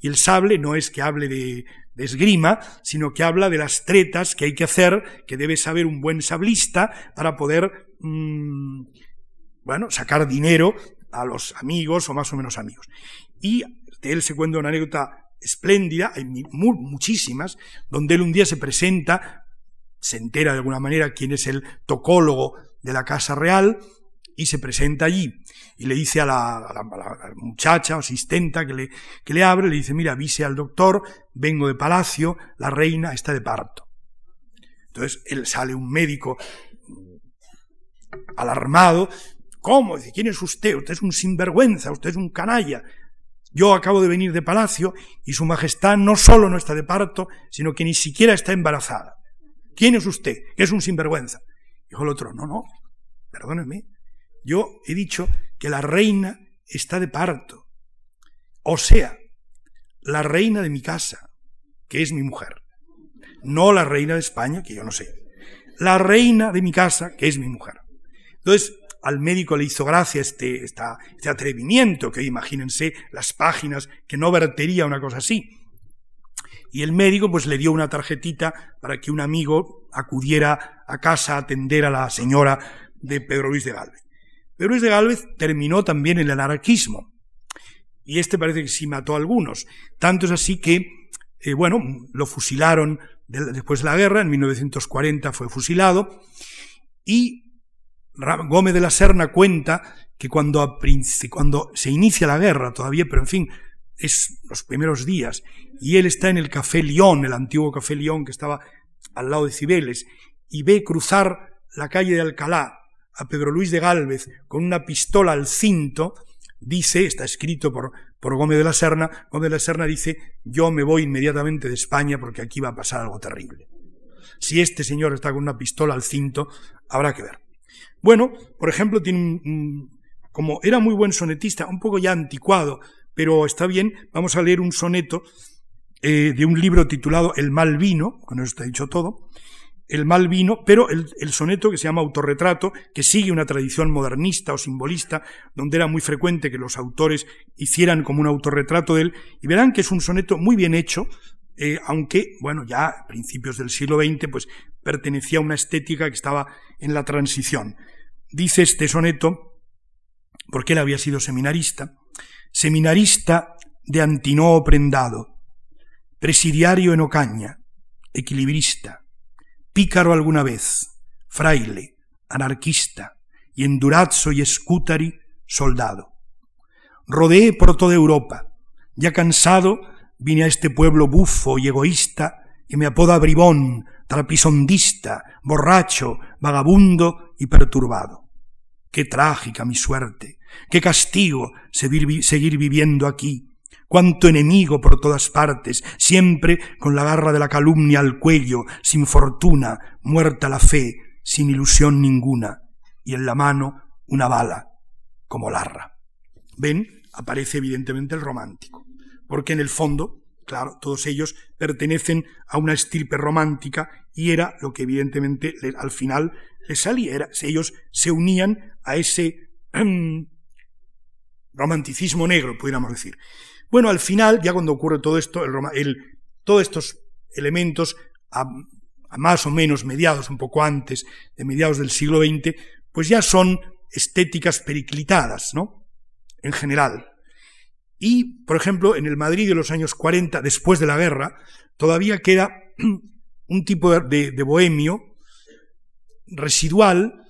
Y el sable no es que hable de, esgrima, sino que habla de las tretas que hay que hacer, que debe saber un buen sablista para poder, mm, bueno, sacar dinero a los amigos o más o menos amigos. Y de él se cuenta una anécdota espléndida, hay muchísimas, donde él un día se presenta, se entera de alguna manera quién es el tocólogo de la Casa Real, y se presenta allí y le dice a la, muchacha o asistenta que le, que le abre, le dice, mira, avise al doctor, vengo de palacio, la reina está de parto. Entonces él sale un médico alarmado, ¿cómo? Dice, ¿quién es usted? Usted es un sinvergüenza, usted es un canalla. Yo acabo de venir de palacio y su majestad no solo no está de parto, sino que ni siquiera está embarazada. ¿Quién es usted? Es un sinvergüenza. Dijo el otro, no, no, perdóneme, yo he dicho que la reina está de parto. O sea, la reina de mi casa, que es mi mujer. No la reina de España, que yo no sé. La reina de mi casa, que es mi mujer. Entonces, al médico le hizo gracia este, este atrevimiento, que imagínense las páginas que no vertería una cosa así. Y el médico pues le dio una tarjetita para que un amigo acudiera a casa a atender a la señora de Pedro Luis de Galvez. Pero Luis de Gálvez terminó también en el anarquismo. Y este parece que sí mató a algunos. Tanto es así que, eh, bueno, lo fusilaron después de la guerra, en 1940 fue fusilado. Y Gómez de la Serna cuenta que cuando, cuando se inicia la guerra todavía, pero en fin, es los primeros días, y él está en el Café León, el antiguo Café León que estaba al lado de Cibeles, y ve cruzar la calle de Alcalá a Pedro Luis de Gálvez con una pistola al cinto, dice, está escrito por, por Gómez de la Serna, Gómez de la Serna dice, yo me voy inmediatamente de España porque aquí va a pasar algo terrible. Si este señor está con una pistola al cinto, habrá que ver. Bueno, por ejemplo, tiene un, como era muy buen sonetista, un poco ya anticuado, pero está bien, vamos a leer un soneto eh, de un libro titulado El mal vino, con eso está dicho todo, el mal vino, pero el, soneto que se llama autorretrato, que sigue una tradición modernista o simbolista, donde era muy frecuente que los autores hicieran como un autorretrato de él, y verán que es un soneto muy bien hecho, eh, aunque, bueno, ya a principios del siglo XX, pues pertenecía a una estética que estaba en la transición. Dice este soneto, porque él había sido seminarista, seminarista de Antinoo prendado, presidiario en Ocaña, equilibrista, pícaro alguna vez, fraile, anarquista, y en Durazzo y Scutari, soldado. Rodeé por toda Europa. Ya cansado, vine a este pueblo bufo y egoísta que me apoda bribón, trapisondista, borracho, vagabundo y perturbado. Qué trágica mi suerte, qué castigo seguir viviendo aquí, cuánto enemigo por todas partes, siempre con la garra de la calumnia al cuello, sin fortuna, muerta la fe, sin ilusión ninguna, y en la mano una bala, como larra. ¿Ven? Aparece evidentemente el romántico, porque en el fondo, claro, todos ellos pertenecen a una estirpe romántica y era lo que evidentemente al final les salía, era, ellos se unían a ese romanticismo negro, pudiéramos decir. Bueno, al final, ya cuando ocurre todo esto, todos estos elementos, a, más o menos mediados, un poco antes de mediados del siglo XX, pues ya son estéticas periclitadas, ¿no? En general. Y, por ejemplo, en el Madrid de los años 40, después de la guerra, todavía queda un tipo de bohemio residual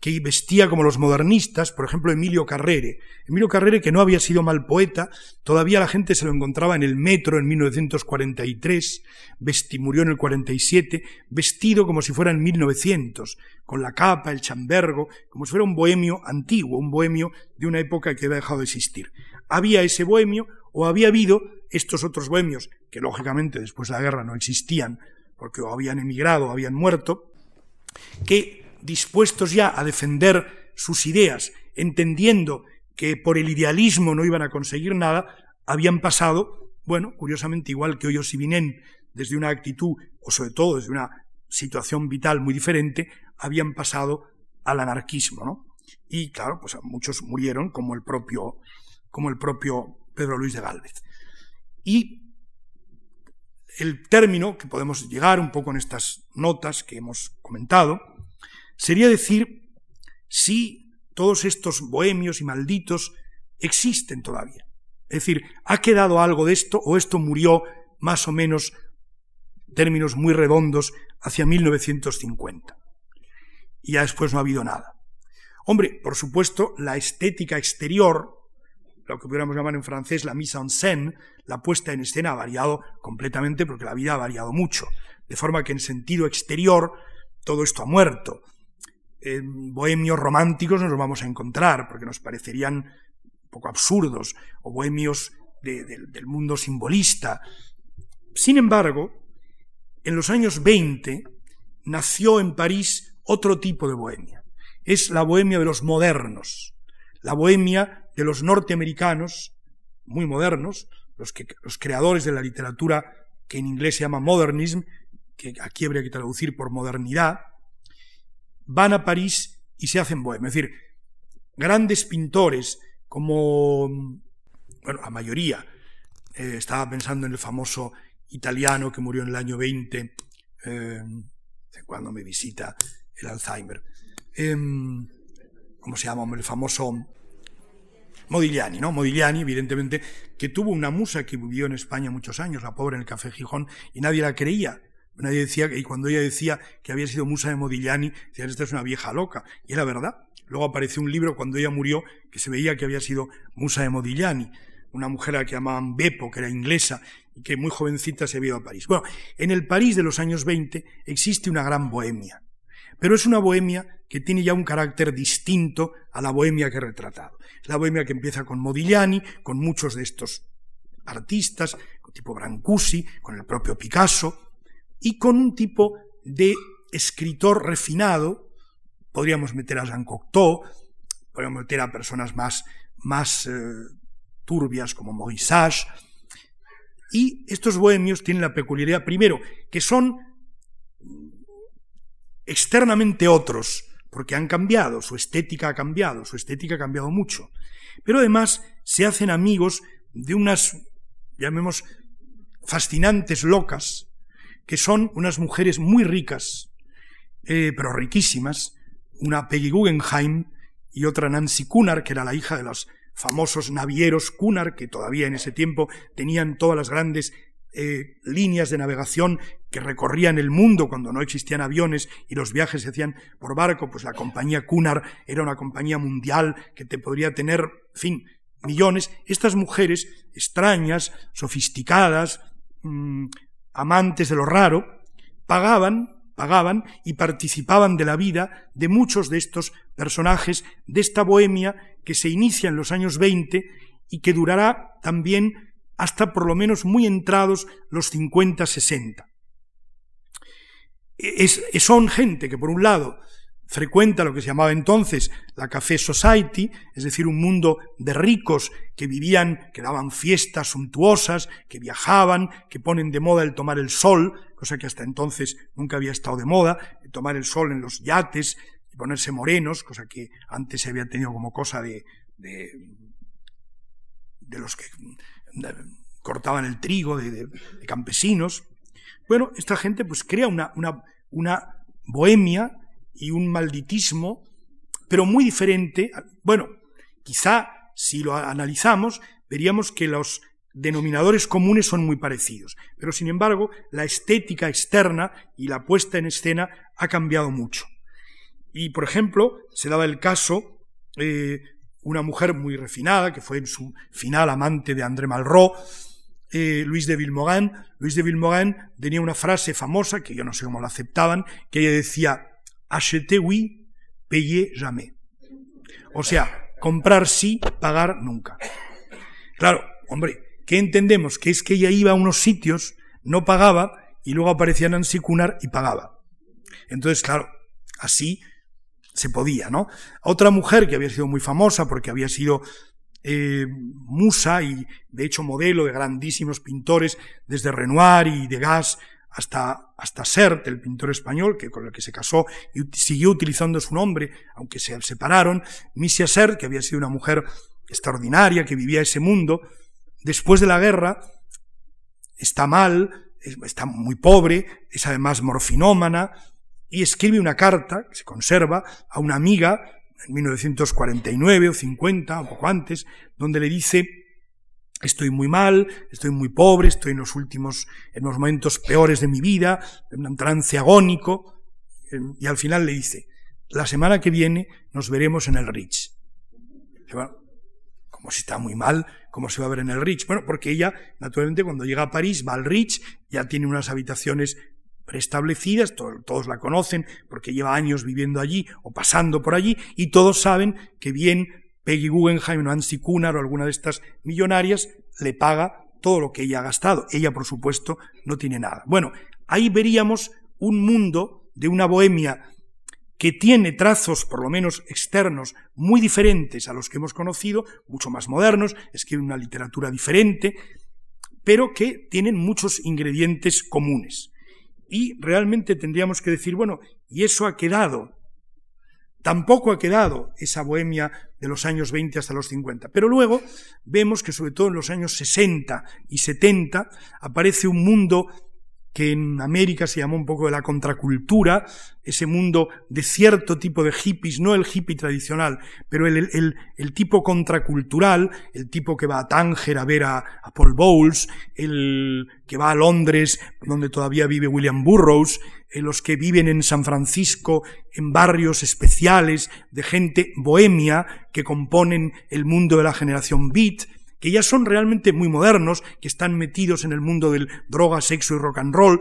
que vestía como los modernistas, por ejemplo Emilio Carrere. Emilio Carrere, que no había sido mal poeta, todavía la gente se lo encontraba en el metro en 1943, murió en el 47, vestido como si fuera en 1900, con la capa, el chambergo, como si fuera un bohemio antiguo, un bohemio de una época que había dejado de existir. Había ese bohemio o había habido estos otros bohemios, que lógicamente después de la guerra no existían, porque o habían emigrado o habían muerto, que dispuestos ya a defender sus ideas, entendiendo que por el idealismo no iban a conseguir nada, habían pasado, bueno, curiosamente igual que Hoyos y Vinén, desde una actitud, o sobre todo desde una situación vital muy diferente, habían pasado al anarquismo, ¿no? Y claro, pues muchos murieron, como el propio, como el propio Pedro Luis de Gálvez. Y el término que podemos llegar un poco en estas notas que hemos comentado sería decir si todos estos bohemios y malditos existen todavía. Es decir, ¿ha quedado algo de esto o esto murió más o menos, términos muy redondos, hacia 1950? Y ya después no ha habido nada. Hombre, por supuesto, la estética exterior, lo que pudiéramos llamar en francés la mise en scène, la puesta en escena ha variado completamente porque la vida ha variado mucho. De forma que en sentido exterior todo esto ha muerto bohemios románticos nos los vamos a encontrar, porque nos parecerían un poco absurdos, o bohemios del mundo simbolista. Sin embargo, en los años 20 nació en París otro tipo de bohemia. Es la bohemia de los modernos, la bohemia de los norteamericanos, muy modernos, los, que, los creadores de la literatura que en inglés se llama modernism, que aquí habría que traducir por modernidad, van a París y se hacen bohemia. Es decir, grandes pintores como, bueno, la mayoría, eh, estaba pensando en el famoso italiano que murió en el año 20, eh, cuando me visita el Alzheimer. Em, ¿Cómo se llama? El famoso Modigliani, ¿no? Modigliani, evidentemente, que tuvo una musa que vivió en España muchos años, la pobre en el Café Gijón, y nadie la creía. Nadie decía, y cuando ella decía que había sido musa de Modigliani, decían, esta es una vieja loca. Y era verdad. Luego apareció un libro cuando ella murió que se veía que había sido musa de Modigliani, una mujer a la que llamaban Beppo, que era inglesa y que muy jovencita se había ido a París. Bueno, en el París de los años 20 existe una gran bohemia. pero es una bohemia que tiene ya un carácter distinto a la bohemia que he retratado. Es la bohemia que empieza con Modigliani, con muchos de estos artistas, tipo Brancusi, con el propio Picasso, y con un tipo de escritor refinado, podríamos meter a Jean Cocteau, podríamos meter a personas más, más eh, turbias como Moisage, y estos bohemios tienen la peculiaridad, primero, que son externamente otros, porque han cambiado, su estética ha cambiado, su estética ha cambiado mucho. Pero además se hacen amigos de unas, llamemos, fascinantes locas, que son unas mujeres muy ricas, eh, pero riquísimas, una Peggy Guggenheim y otra Nancy Cunard, que era la hija de los famosos navieros Cunard, que todavía en ese tiempo tenían todas las grandes eh, líneas de navegación que recorrían el mundo cuando no existían aviones y los viajes se hacían por barco, pues la compañía Cunard era una compañía mundial que te podría tener, en fin, millones. Estas mujeres extrañas, sofisticadas, mm, amantes de lo raro, pagaban pagaban y participaban de la vida de muchos de estos personajes de esta bohemia que se inicia en los años 20 y que durará también hasta por lo menos muy entrados los 50-60. Es, son gente que, por un lado, frecuenta lo que se llamaba entonces la Café Society, es decir, un mundo de ricos que vivían, que daban fiestas suntuosas, que viajaban, que ponen de moda el tomar el sol, cosa que hasta entonces nunca había estado de moda, tomar el sol en los yates y ponerse morenos, cosa que antes se había tenido como cosa de, de, los que cortaban el trigo, de, campesinos. Bueno, esta gente pues crea una, una bohemia y un malditismo, pero muy diferente. Bueno, quizá si lo analizamos, veríamos que los denominadores comunes son muy parecidos, pero sin embargo la estética externa y la puesta en escena ha cambiado mucho. Y por ejemplo, se daba el caso eh, una mujer muy refinada, que fue en su final amante de André Malraux, eh, Luis de Villemorin. Luis de Villemorin tenía una frase famosa, que yo no sé cómo la aceptaban, que ella decía, acheter oui, payer jamais. O sea, comprar sí, pagar nunca. Claro, hombre, ¿Qué entendemos? Que es que ella iba a unos sitios, no pagaba, y luego aparecía Nancy Cunard y pagaba. Entonces, claro, así se podía, ¿no? Otra mujer que había sido muy famosa porque había sido eh, musa y de hecho modelo de grandísimos pintores, desde Renoir y Degas hasta, hasta Sert, el pintor español, que con el que se casó y siguió utilizando su nombre, aunque se separaron, Misia Sert, que había sido una mujer extraordinaria, que vivía ese mundo, después de la guerra, está mal, está muy pobre, es además morfinómana, y escribe una carta, que se conserva, a una amiga, en 1949 o 50, o poco antes, donde le dice, estoy muy mal, estoy muy pobre, estoy en los últimos, en los momentos peores de mi vida, en un trance agónico, y al final le dice, la semana que viene nos veremos en el Rich como si está muy mal, como se va a ver en el Rich. Bueno, porque ella, naturalmente, cuando llega a París, va al Rich, ya tiene unas habitaciones preestablecidas, todos la conocen porque lleva años viviendo allí o pasando por allí, y todos saben que bien Peggy Guggenheim o Nancy Cunard o alguna de estas millonarias le paga todo lo que ella ha gastado. Ella, por supuesto, no tiene nada. Bueno, ahí veríamos un mundo de una bohemia que tiene trazos, por lo menos externos, muy diferentes a los que hemos conocido, mucho más modernos, escribe una literatura diferente, pero que tienen muchos ingredientes comunes. Y realmente tendríamos que decir, bueno, ¿y eso ha quedado? Tampoco ha quedado esa bohemia de los años 20 hasta los 50. Pero luego vemos que sobre todo en los años 60 y 70 aparece un mundo que en América se llamó un poco de la contracultura, ese mundo de cierto tipo de hippies, no el hippie tradicional, pero el, el, tipo contracultural, el tipo que va a Tánger a ver a, Paul Bowles, el que va a Londres, donde todavía vive William Burroughs, eh, los que viven en San Francisco, en barrios especiales de gente bohemia que componen el mundo de la generación beat, que ya son realmente muy modernos, que están metidos en el mundo del droga, sexo y rock and roll,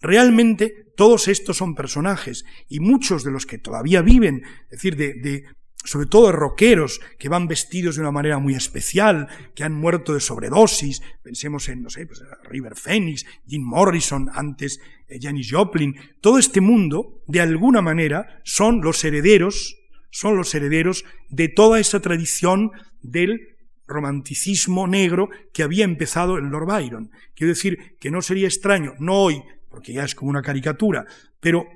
realmente todos estos son personajes y muchos de los que todavía viven, es decir, de, sobre todo rockeros que van vestidos de una manera muy especial, que han muerto de sobredosis, pensemos en, no sé, pues, River Phoenix, Jim Morrison, antes eh, Janis Joplin, todo este mundo, de alguna manera, son los herederos, son los herederos de toda esa tradición del romanticismo negro que había empezado en Lord Byron. Quiero decir que no sería extraño, no hoy, porque ya es como una caricatura, pero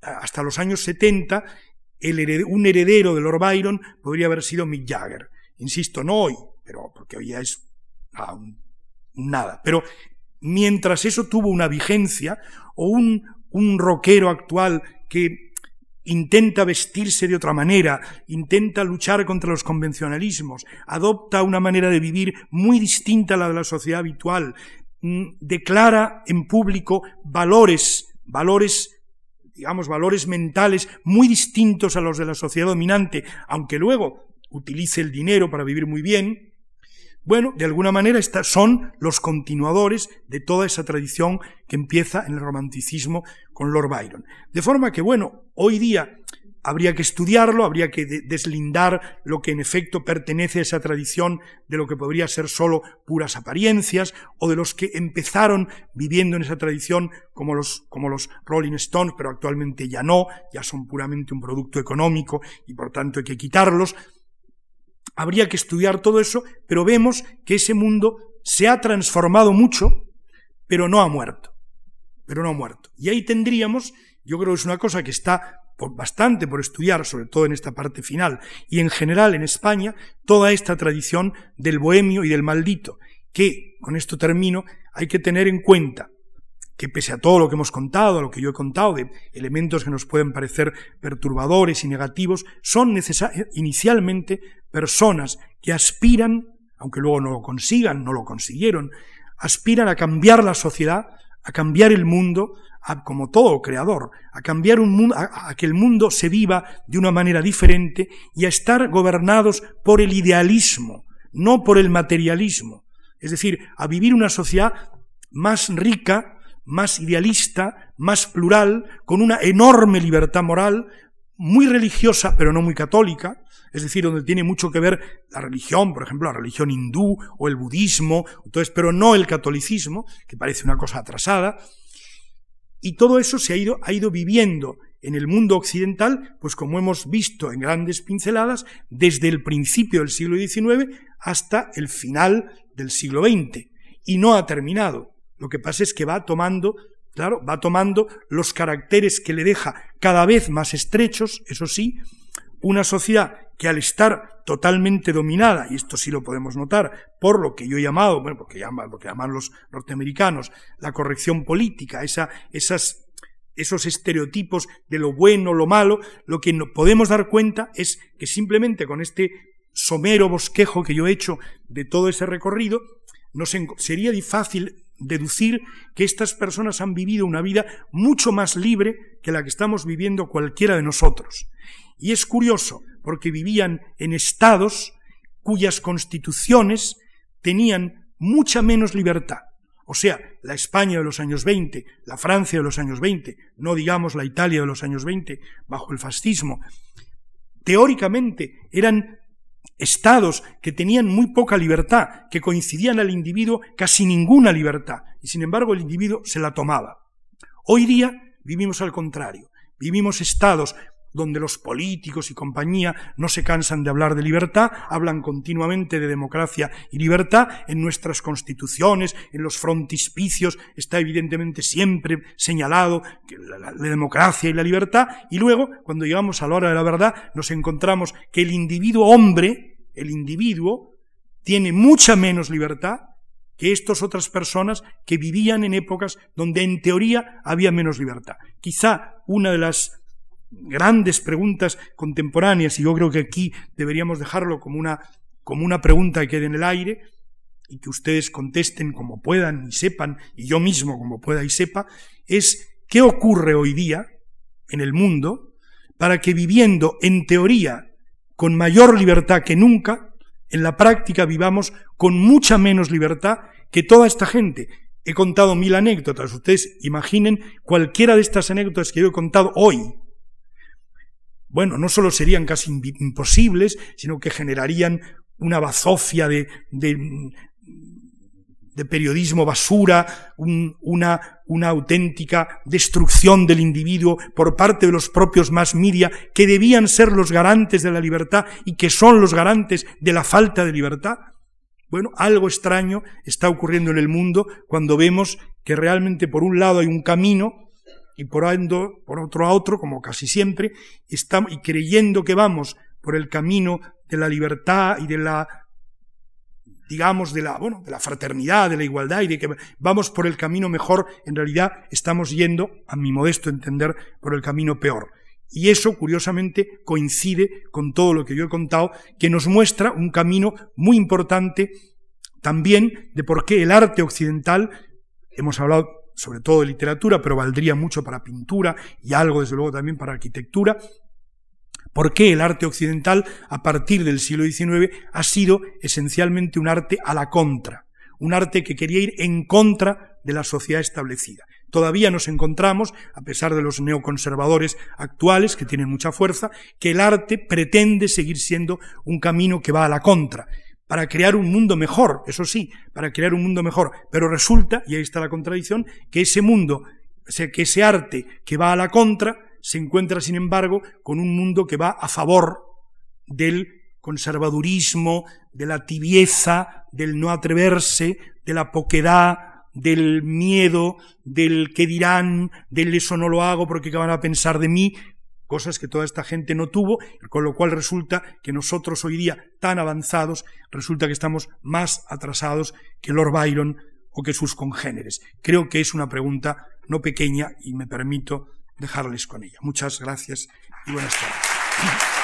hasta los años 70 un heredero de Lord Byron podría haber sido Mick Jagger. Insisto, no hoy, pero porque hoy ya es ah, nada. Pero mientras eso tuvo una vigencia, o un, un rockero actual que intenta vestirse de otra manera, intenta luchar contra los convencionalismos, adopta una manera de vivir muy distinta a la de la sociedad habitual, mm, declara en público valores, valores digamos, valores mentales muy distintos a los de la sociedad dominante, aunque luego utilice el dinero para vivir muy bien, bueno, de alguna manera son los continuadores de toda esa tradición que empieza en el romanticismo con Lord Byron. De forma que, bueno, hoy día habría que estudiarlo, habría que deslindar lo que en efecto pertenece a esa tradición de lo que podría ser solo puras apariencias, o de los que empezaron viviendo en esa tradición como los, como los Rolling Stones, pero actualmente ya no, ya son puramente un producto económico y por tanto hay que quitarlos. Habría que estudiar todo eso, pero vemos que ese mundo se ha transformado mucho, pero no ha muerto. Pero no ha muerto. Y ahí tendríamos, yo creo que es una cosa que está bastante por estudiar, sobre todo en esta parte final, y en general en España, toda esta tradición del bohemio y del maldito, que, con esto termino, hay que tener en cuenta que pese a todo lo que hemos contado, a lo que yo he contado, de elementos que nos pueden parecer perturbadores y negativos, son inicialmente personas que aspiran, aunque luego no lo consigan, no lo consiguieron, aspiran a cambiar la sociedad, a cambiar el mundo, como todo creador, a cambiar un mundo, a, que el mundo se viva de una manera diferente y a estar gobernados por el idealismo, no por el materialismo. Es decir, a vivir una sociedad más rica, más idealista, más plural, con una enorme libertad moral, muy religiosa, pero no muy católica, es decir, donde tiene mucho que ver la religión, por ejemplo, la religión hindú o el budismo, entonces, pero no el catolicismo, que parece una cosa atrasada, y todo eso se ha ido, ha ido viviendo en el mundo occidental, pues como hemos visto en grandes pinceladas, desde el principio del siglo XIX hasta el final del siglo XX. Y no ha terminado. Lo que pasa es que va tomando, claro, va tomando los caracteres que le deja cada vez más estrechos, eso sí, una sociedad que al estar totalmente dominada, y esto sí lo podemos notar, por lo que yo he llamado, bueno, porque llaman, llaman los norteamericanos, la corrección política, esa, esas, esos estereotipos de lo bueno, lo malo, lo que podemos dar cuenta es que simplemente con este somero bosquejo que yo he hecho de todo ese recorrido, nos sería fácil deducir que estas personas han vivido una vida mucho más libre que la que estamos viviendo cualquiera de nosotros. Y es curioso, porque vivían en estados cuyas constituciones tenían mucha menos libertad. O sea, la España de los años 20, la Francia de los años 20, no digamos la Italia de los años 20, bajo el fascismo, teóricamente eran estados que tenían muy poca libertad, que coincidían al individuo casi ninguna libertad, y sin embargo el individuo se la tomaba. Hoy día vivimos al contrario, vivimos estados donde los políticos y compañía no se cansan de hablar de libertad, hablan continuamente de democracia y libertad, en nuestras constituciones, en los frontispicios, está evidentemente siempre señalado la, democracia y la libertad, y luego, cuando llegamos a la hora de la verdad, nos encontramos que el individuo hombre, el individuo, tiene mucha menos libertad que estas otras personas que vivían en épocas donde en teoría había menos libertad. Quizá una de las grandes preguntas contemporáneas, y yo creo que aquí deberíamos dejarlo como una, como una pregunta que quede en el aire, y que ustedes contesten como puedan y sepan, y yo mismo como pueda y sepa, es qué ocurre hoy día en el mundo para que viviendo en teoría con mayor libertad que nunca, en la práctica vivamos con mucha menos libertad que toda esta gente, he contado mil anécdotas. Ustedes imaginen cualquiera de estas anécdotas que yo he contado hoy. Bueno, no solo serían casi imposibles, sino que generarían una bazofia de, de, de periodismo basura, una, auténtica destrucción del individuo por parte de los propios más media, que debían ser los garantes de la libertad y que son los garantes de la falta de libertad. Bueno, algo extraño está ocurriendo en el mundo cuando vemos que realmente por un lado hay un camino y por, por otro a otro, como casi siempre, estamos, y creyendo que vamos por el camino de la libertad y de la digamos, de la, bueno, de la fraternidad, de la igualdad y de que vamos por el camino mejor, en realidad estamos yendo, a mi modesto entender, por el camino peor. Y eso, curiosamente, coincide con todo lo que yo he contado, que nos muestra un camino muy importante también de por qué el arte occidental, hemos hablado sobre todo de literatura, pero valdría mucho para pintura y algo, desde luego, también para arquitectura, por qué el arte occidental, a partir del siglo XIX, ha sido esencialmente un arte a la contra, un arte que quería ir en contra de la sociedad establecida. Todavía nos encontramos, a pesar de los neoconservadores actuales, que tienen mucha fuerza, que el arte pretende seguir siendo un camino que va a la contra, para crear un mundo mejor, eso sí, para crear un mundo mejor. Pero resulta, y ahí está la contradicción, que ese mundo, que ese arte que va a la contra, se encuentra, sin embargo, con un mundo que va a favor del conservadurismo, de la tibieza, del no atreverse, de la poquedad, del miedo, del que dirán, del eso no lo hago porque qué van a pensar de mí, cosas que toda esta gente no tuvo, con lo cual resulta que nosotros hoy día, tan avanzados, resulta que estamos más atrasados que Lord Byron o que sus congéneres. Creo que es una pregunta no pequeña y me permito dejarles con ella. Muchas gracias y buenas tardes.